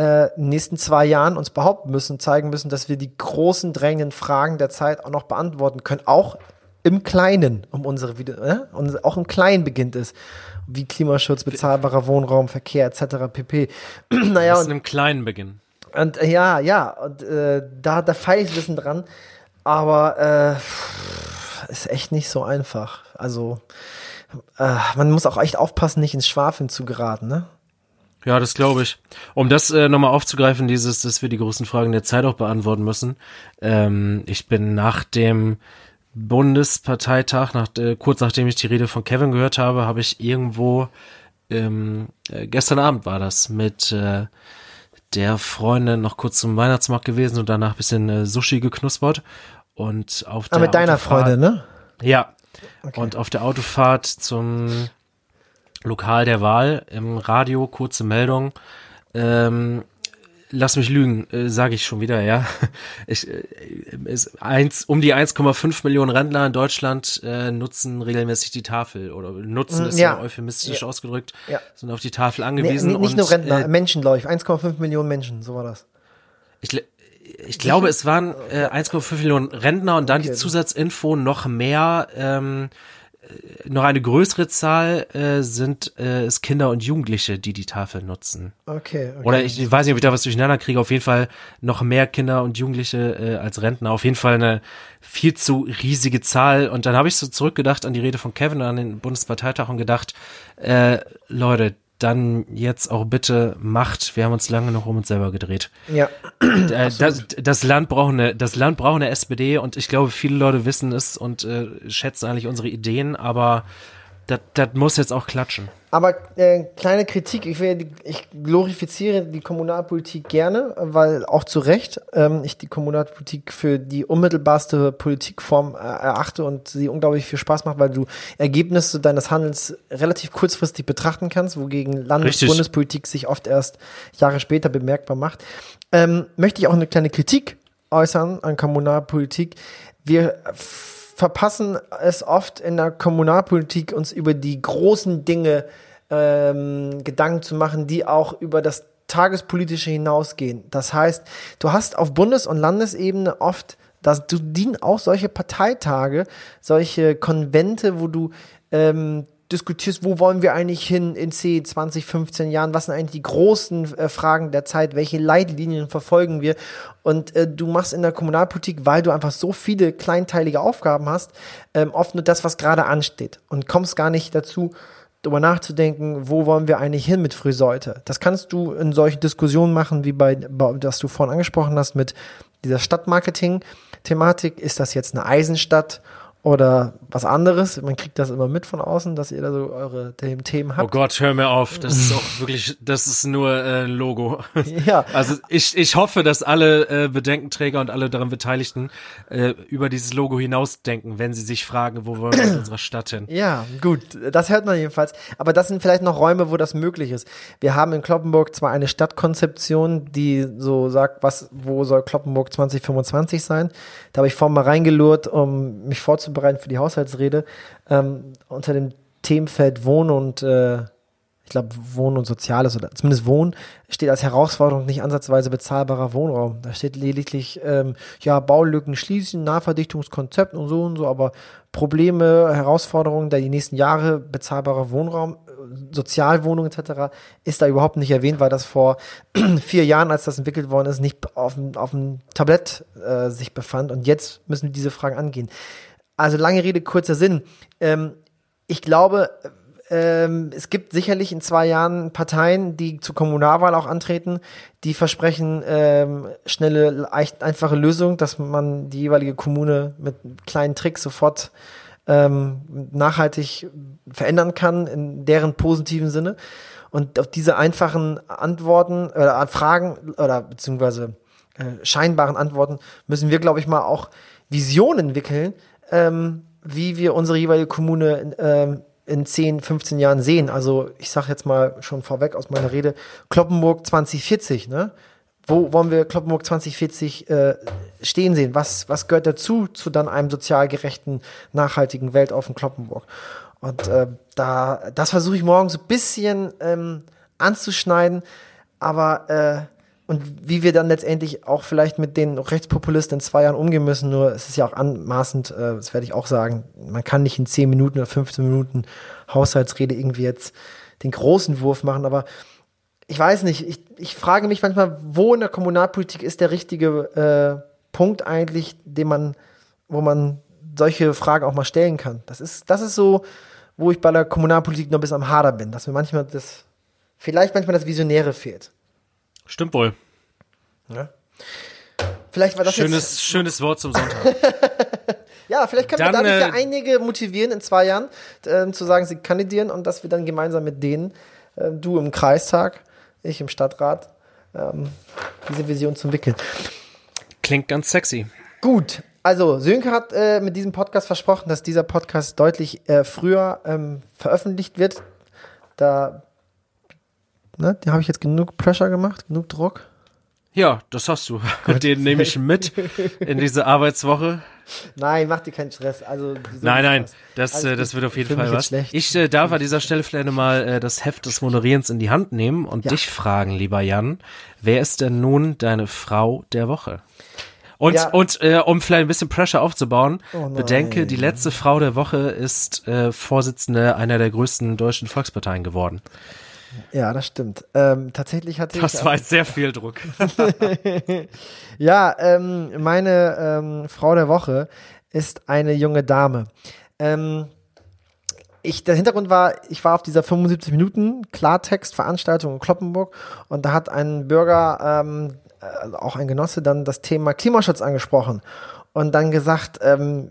äh, in den nächsten zwei Jahren uns behaupten müssen, zeigen müssen, dass wir die großen drängenden Fragen der Zeit auch noch beantworten können, auch im Kleinen, um unsere Video, äh? und auch im Kleinen beginnt es, wie Klimaschutz, bezahlbarer Wohnraum, Verkehr etc. pp. naja, und im Kleinen beginnen. Und äh, ja, ja, und äh, da, da feile ich ein bisschen dran, aber äh, ist echt nicht so einfach. Also äh, man muss auch echt aufpassen, nicht ins Schwafeln zu geraten, ne? Ja, das glaube ich. Um das äh, nochmal aufzugreifen, dieses, dass wir die großen Fragen der Zeit auch beantworten müssen. Ähm, ich bin nach dem Bundesparteitag, nach, äh, kurz nachdem ich die Rede von Kevin gehört habe, habe ich irgendwo, ähm, äh, gestern Abend war das, mit äh, der Freundin noch kurz zum Weihnachtsmarkt gewesen und danach bisschen äh, Sushi geknuspert. Und auf ah, der mit deiner Freundin, ne? Ja. Okay. Und auf der Autofahrt zum Lokal der Wahl im Radio, kurze Meldung. Ähm, lass mich lügen, äh, sage ich schon wieder, ja. Ich, äh, ist eins, um die 1,5 Millionen Rentner in Deutschland äh, nutzen regelmäßig die Tafel oder nutzen ist ja, euphemistisch ja. ausgedrückt, ja. sind auf die Tafel angewiesen. Nee, nicht und, nur Rentner, äh, Menschen, glaube ich. 1,5 Millionen Menschen, so war das. Ich, ich glaube, es waren äh, 1,5 Millionen Rentner und dann okay. die Zusatzinfo noch mehr, ähm, äh, noch eine größere Zahl äh, sind äh, es Kinder und Jugendliche, die die Tafel nutzen. Okay, okay. Oder ich, ich weiß nicht, ob ich da was durcheinander kriege. Auf jeden Fall noch mehr Kinder und Jugendliche äh, als Rentner. Auf jeden Fall eine viel zu riesige Zahl. Und dann habe ich so zurückgedacht an die Rede von Kevin an den Bundesparteitag und gedacht, äh, Leute, dann jetzt auch bitte macht. Wir haben uns lange noch um uns selber gedreht. Ja. Äh, das, das, Land braucht eine, das Land braucht eine SPD und ich glaube, viele Leute wissen es und äh, schätzen eigentlich unsere Ideen, aber das muss jetzt auch klatschen. Aber äh, kleine Kritik, ich, will, ich glorifiziere die Kommunalpolitik gerne, weil auch zu Recht ähm, ich die Kommunalpolitik für die unmittelbarste Politikform äh, erachte und sie unglaublich viel Spaß macht, weil du Ergebnisse deines Handelns relativ kurzfristig betrachten kannst, wogegen Landes- und Bundespolitik sich oft erst Jahre später bemerkbar macht. Ähm, möchte ich auch eine kleine Kritik äußern an Kommunalpolitik. Wir verpassen es oft in der Kommunalpolitik, uns über die großen Dinge ähm, Gedanken zu machen, die auch über das tagespolitische hinausgehen. Das heißt, du hast auf Bundes- und Landesebene oft, dass du dienen auch solche Parteitage, solche Konvente, wo du ähm, diskutierst, wo wollen wir eigentlich hin in 10, 20, 15 Jahren, was sind eigentlich die großen äh, Fragen der Zeit, welche Leitlinien verfolgen wir und äh, du machst in der Kommunalpolitik, weil du einfach so viele kleinteilige Aufgaben hast, ähm, oft nur das, was gerade ansteht und kommst gar nicht dazu, darüber nachzudenken, wo wollen wir eigentlich hin mit Frühsäute. Das kannst du in solchen Diskussionen machen, wie bei, das du vorhin angesprochen hast, mit dieser Stadtmarketing-Thematik. Ist das jetzt eine Eisenstadt oder was anderes. Man kriegt das immer mit von außen, dass ihr da so eure Themen habt. Oh Gott, hör mir auf. Das ist auch wirklich, das ist nur äh, ein Logo. Ja. Also ich, ich hoffe, dass alle äh, Bedenkenträger und alle daran Beteiligten äh, über dieses Logo hinausdenken, wenn sie sich fragen, wo wollen wir in unserer Stadt hin. Ja, gut, das hört man jedenfalls. Aber das sind vielleicht noch Räume, wo das möglich ist. Wir haben in Kloppenburg zwar eine Stadtkonzeption, die so sagt, was, wo soll Kloppenburg 2025 sein. Da habe ich vorhin mal reingelurrt, um mich vorzubereiten für die Haushaltsrede. Ähm, unter dem Themenfeld Wohnen und äh, ich glaube, Wohnen und Soziales oder zumindest Wohnen steht als Herausforderung nicht ansatzweise bezahlbarer Wohnraum. Da steht lediglich, ähm, ja, Baulücken schließen, Nahverdichtungskonzept und so und so, aber Probleme, Herausforderungen der die nächsten Jahre, bezahlbarer Wohnraum, äh, Sozialwohnungen etc. ist da überhaupt nicht erwähnt, weil das vor vier Jahren, als das entwickelt worden ist, nicht auf dem, auf dem Tablett äh, sich befand. Und jetzt müssen wir diese Fragen angehen. Also lange Rede, kurzer Sinn. Ähm, ich glaube, ähm, es gibt sicherlich in zwei Jahren Parteien, die zur Kommunalwahl auch antreten, die versprechen ähm, schnelle, einfache Lösungen, dass man die jeweilige Kommune mit kleinen Tricks sofort ähm, nachhaltig verändern kann, in deren positiven Sinne. Und auf diese einfachen Antworten oder Fragen oder beziehungsweise äh, scheinbaren Antworten müssen wir, glaube ich, mal auch Visionen entwickeln, ähm, wie wir unsere jeweilige Kommune ähm, in 10, 15 Jahren sehen. Also ich sage jetzt mal schon vorweg aus meiner Rede, Kloppenburg 2040, ne? Wo wollen wir Kloppenburg 2040 äh, stehen sehen? Was, was gehört dazu zu dann einem sozial gerechten, nachhaltigen Welt auf dem Kloppenburg? Und äh, da, das versuche ich morgen so ein bisschen ähm, anzuschneiden, aber äh, und wie wir dann letztendlich auch vielleicht mit den Rechtspopulisten in zwei Jahren umgehen müssen. Nur es ist ja auch anmaßend, äh, das werde ich auch sagen, man kann nicht in zehn Minuten oder 15 Minuten Haushaltsrede irgendwie jetzt den großen Wurf machen, aber ich weiß nicht, ich, ich frage mich manchmal, wo in der Kommunalpolitik ist der richtige äh, Punkt eigentlich, den man, wo man solche Fragen auch mal stellen kann. Das ist, das ist so, wo ich bei der Kommunalpolitik noch bisschen am Hader bin, dass mir manchmal das, vielleicht manchmal das Visionäre fehlt. Stimmt wohl. Ja. Vielleicht war das schönes, jetzt schönes Wort zum Sonntag. ja, vielleicht können dann, wir dadurch äh, ja einige motivieren in zwei Jahren äh, zu sagen, sie kandidieren und dass wir dann gemeinsam mit denen, äh, du im Kreistag, ich im Stadtrat, ähm, diese Vision zu entwickeln. Klingt ganz sexy. Gut, also Sönke hat äh, mit diesem Podcast versprochen, dass dieser Podcast deutlich äh, früher ähm, veröffentlicht wird. Da Ne? Den habe ich jetzt genug Pressure gemacht, genug Druck. Ja, das hast du. Den nehme ich mit in diese Arbeitswoche. Nein, mach dir keinen Stress. Also nein, nein, das, äh, das wird auf jeden Fall was. Ich äh, darf an dieser Stelle vielleicht mal äh, das Heft des Moderierens in die Hand nehmen und ja. dich fragen, lieber Jan, wer ist denn nun deine Frau der Woche? Und, ja. und äh, um vielleicht ein bisschen Pressure aufzubauen, oh bedenke, die letzte Frau der Woche ist äh, Vorsitzende einer der größten deutschen Volksparteien geworden. Ja, das stimmt. Ähm, tatsächlich hatte das ich. Das war jetzt sehr viel Druck. ja, ähm, meine ähm, Frau der Woche ist eine junge Dame. Ähm, ich, der Hintergrund war, ich war auf dieser 75 Minuten Klartext-Veranstaltung in Kloppenburg und da hat ein Bürger, ähm, äh, auch ein Genosse, dann das Thema Klimaschutz angesprochen und dann gesagt, ähm,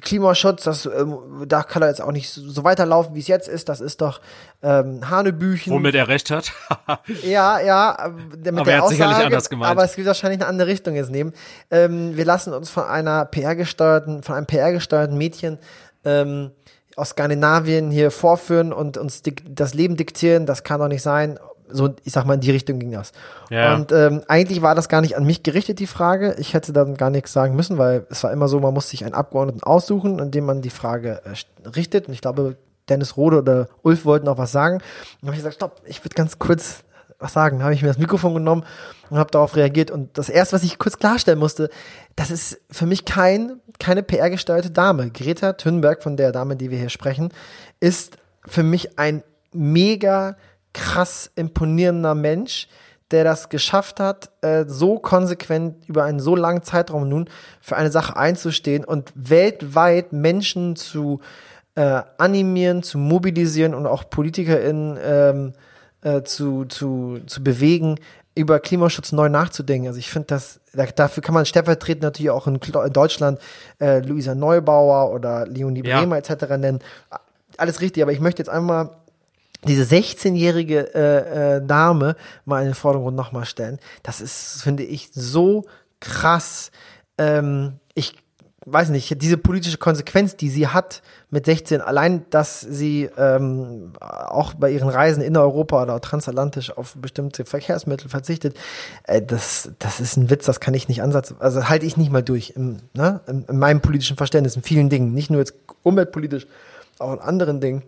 Klimaschutz, das, ähm, da kann er jetzt auch nicht so weiterlaufen, wie es jetzt ist. Das ist doch ähm, Hanebüchen. Womit er recht hat. ja, ja. Mit aber der er hat Aussage, sicherlich anders gemeint. Aber es wird wahrscheinlich eine andere Richtung jetzt nehmen. Ähm, wir lassen uns von einer PR-gesteuerten, von einem PR-gesteuerten Mädchen ähm, aus Skandinavien hier vorführen und uns das Leben diktieren. Das kann doch nicht sein so, ich sag mal, in die Richtung ging das. Ja. Und ähm, eigentlich war das gar nicht an mich gerichtet, die Frage. Ich hätte dann gar nichts sagen müssen, weil es war immer so, man muss sich einen Abgeordneten aussuchen, an dem man die Frage äh, richtet. Und ich glaube, Dennis Rode oder Ulf wollten auch was sagen. Und dann habe ich gesagt, stopp, ich würde ganz kurz was sagen. Dann habe ich mir das Mikrofon genommen und habe darauf reagiert. Und das erste, was ich kurz klarstellen musste, das ist für mich kein, keine PR-gesteuerte Dame. Greta Thunberg, von der Dame, die wir hier sprechen, ist für mich ein mega krass imponierender Mensch, der das geschafft hat, äh, so konsequent über einen so langen Zeitraum nun für eine Sache einzustehen und weltweit Menschen zu äh, animieren, zu mobilisieren und auch PolitikerInnen ähm, äh, zu, zu, zu bewegen, über Klimaschutz neu nachzudenken. Also ich finde das, dafür kann man stellvertretend natürlich auch in, in Deutschland äh, Luisa Neubauer oder Leonie Bremer ja. etc. nennen. Alles richtig, aber ich möchte jetzt einmal diese 16-jährige äh, äh, Dame mal in den Vordergrund nochmal stellen. Das ist, finde ich, so krass. Ähm, ich weiß nicht, diese politische Konsequenz, die sie hat mit 16, allein, dass sie ähm, auch bei ihren Reisen in Europa oder transatlantisch auf bestimmte Verkehrsmittel verzichtet, äh, das, das ist ein Witz, das kann ich nicht ansatzen, also halte ich nicht mal durch im, ne, in, in meinem politischen Verständnis, in vielen Dingen, nicht nur jetzt umweltpolitisch, auch in anderen Dingen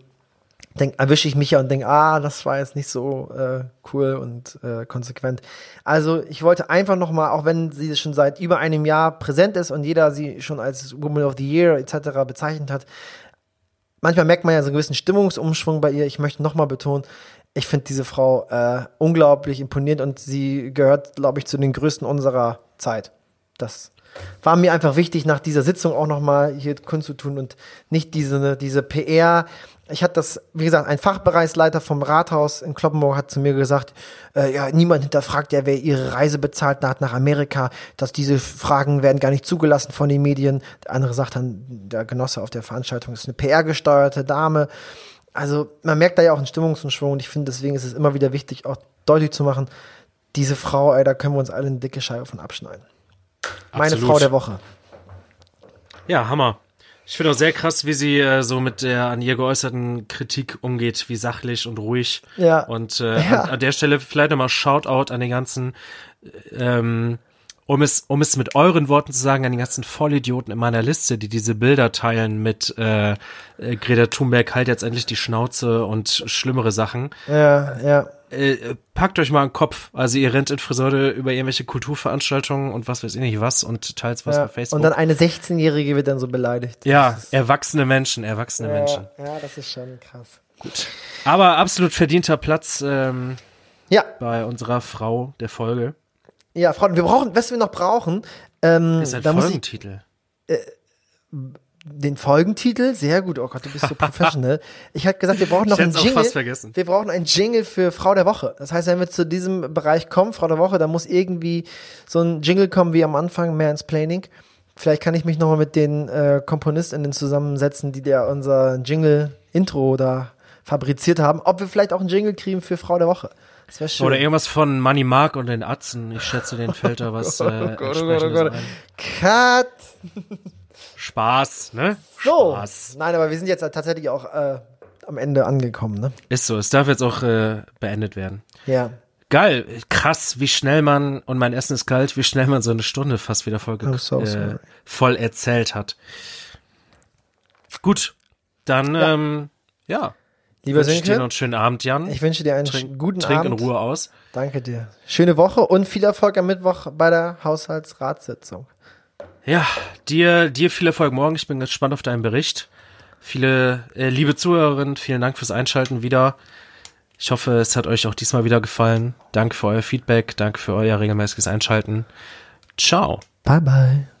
denk, erwische ich mich ja und denke, ah, das war jetzt nicht so äh, cool und äh, konsequent. Also ich wollte einfach nochmal, auch wenn sie schon seit über einem Jahr präsent ist und jeder sie schon als Woman of the Year etc. bezeichnet hat, manchmal merkt man ja so einen gewissen Stimmungsumschwung bei ihr. Ich möchte nochmal betonen, ich finde diese Frau äh, unglaublich imponierend und sie gehört, glaube ich, zu den größten unserer Zeit. Das war mir einfach wichtig, nach dieser Sitzung auch nochmal hier kundzutun und nicht diese, diese PR, ich hatte das, wie gesagt, ein Fachbereichsleiter vom Rathaus in Kloppenburg hat zu mir gesagt, äh, ja, niemand hinterfragt ja, wer ihre Reise bezahlt hat nach Amerika, dass diese Fragen werden gar nicht zugelassen von den Medien. Der andere sagt dann, der Genosse auf der Veranstaltung ist eine PR-gesteuerte Dame. Also man merkt da ja auch einen Stimmungsumschwung und ich finde, deswegen ist es immer wieder wichtig, auch deutlich zu machen, diese Frau, ey, da können wir uns alle eine dicke Scheibe von abschneiden. Absolut. Meine Frau der Woche. Ja, Hammer. Ich finde auch sehr krass, wie sie äh, so mit der an ihr geäußerten Kritik umgeht, wie sachlich und ruhig. Ja. Und äh, ja. An, an, der Stelle vielleicht nochmal Shoutout an den ganzen, ähm, um es, um es mit euren Worten zu sagen, an die ganzen Vollidioten in meiner Liste, die diese Bilder teilen mit äh, äh Greta Thunberg halt jetzt endlich die Schnauze und schlimmere Sachen. Ja, ja äh, packt euch mal einen Kopf. Also ihr rennt in Friseure über irgendwelche Kulturveranstaltungen und was weiß ich nicht was und teilt was ja, bei Facebook. Und dann eine 16-Jährige wird dann so beleidigt. Ja, erwachsene Menschen, erwachsene ja, Menschen. Ja, das ist schon krass. Gut. Aber absolut verdienter Platz ähm, ja. bei unserer Frau der Folge. Ja, Frau, wir brauchen, was wir noch brauchen, ähm, ist ein da Folgentitel. Muss ich, äh, den Folgentitel, sehr gut, oh Gott, du bist so professional. Ich hatte gesagt, wir brauchen noch einen Jingle. Wir brauchen einen Jingle für Frau der Woche. Das heißt, wenn wir zu diesem Bereich kommen, Frau der Woche, da muss irgendwie so ein Jingle kommen wie am Anfang, mehr ins Planning. Vielleicht kann ich mich nochmal mit den äh, KomponistInnen zusammensetzen, die der unser Jingle-Intro da fabriziert haben. Ob wir vielleicht auch einen Jingle kriegen für Frau der Woche. Das wäre schön. Oder irgendwas von Money Mark und den Atzen. Ich schätze, den fällt da was. Äh, oh Gott, oh Gott, oh Gott. Cut! Spaß, ne? So. Spaß. Nein, aber wir sind jetzt tatsächlich auch äh, am Ende angekommen, ne? Ist so. Es darf jetzt auch äh, beendet werden. Ja. Geil, krass, wie schnell man, und mein Essen ist kalt, wie schnell man so eine Stunde fast wieder voll, so äh, voll erzählt hat. Gut, dann, ja. ähm, ja. Lieber wünsche dir noch einen schönen Abend, Jan. Ich wünsche dir einen trink, guten trink Abend. Trink in Ruhe aus. Danke dir. Schöne Woche und viel Erfolg am Mittwoch bei der Haushaltsratssitzung. Ja, dir, dir viel Erfolg morgen. Ich bin gespannt auf deinen Bericht. Viele äh, liebe Zuhörerinnen, vielen Dank fürs Einschalten wieder. Ich hoffe, es hat euch auch diesmal wieder gefallen. Danke für euer Feedback, danke für euer regelmäßiges Einschalten. Ciao. Bye bye.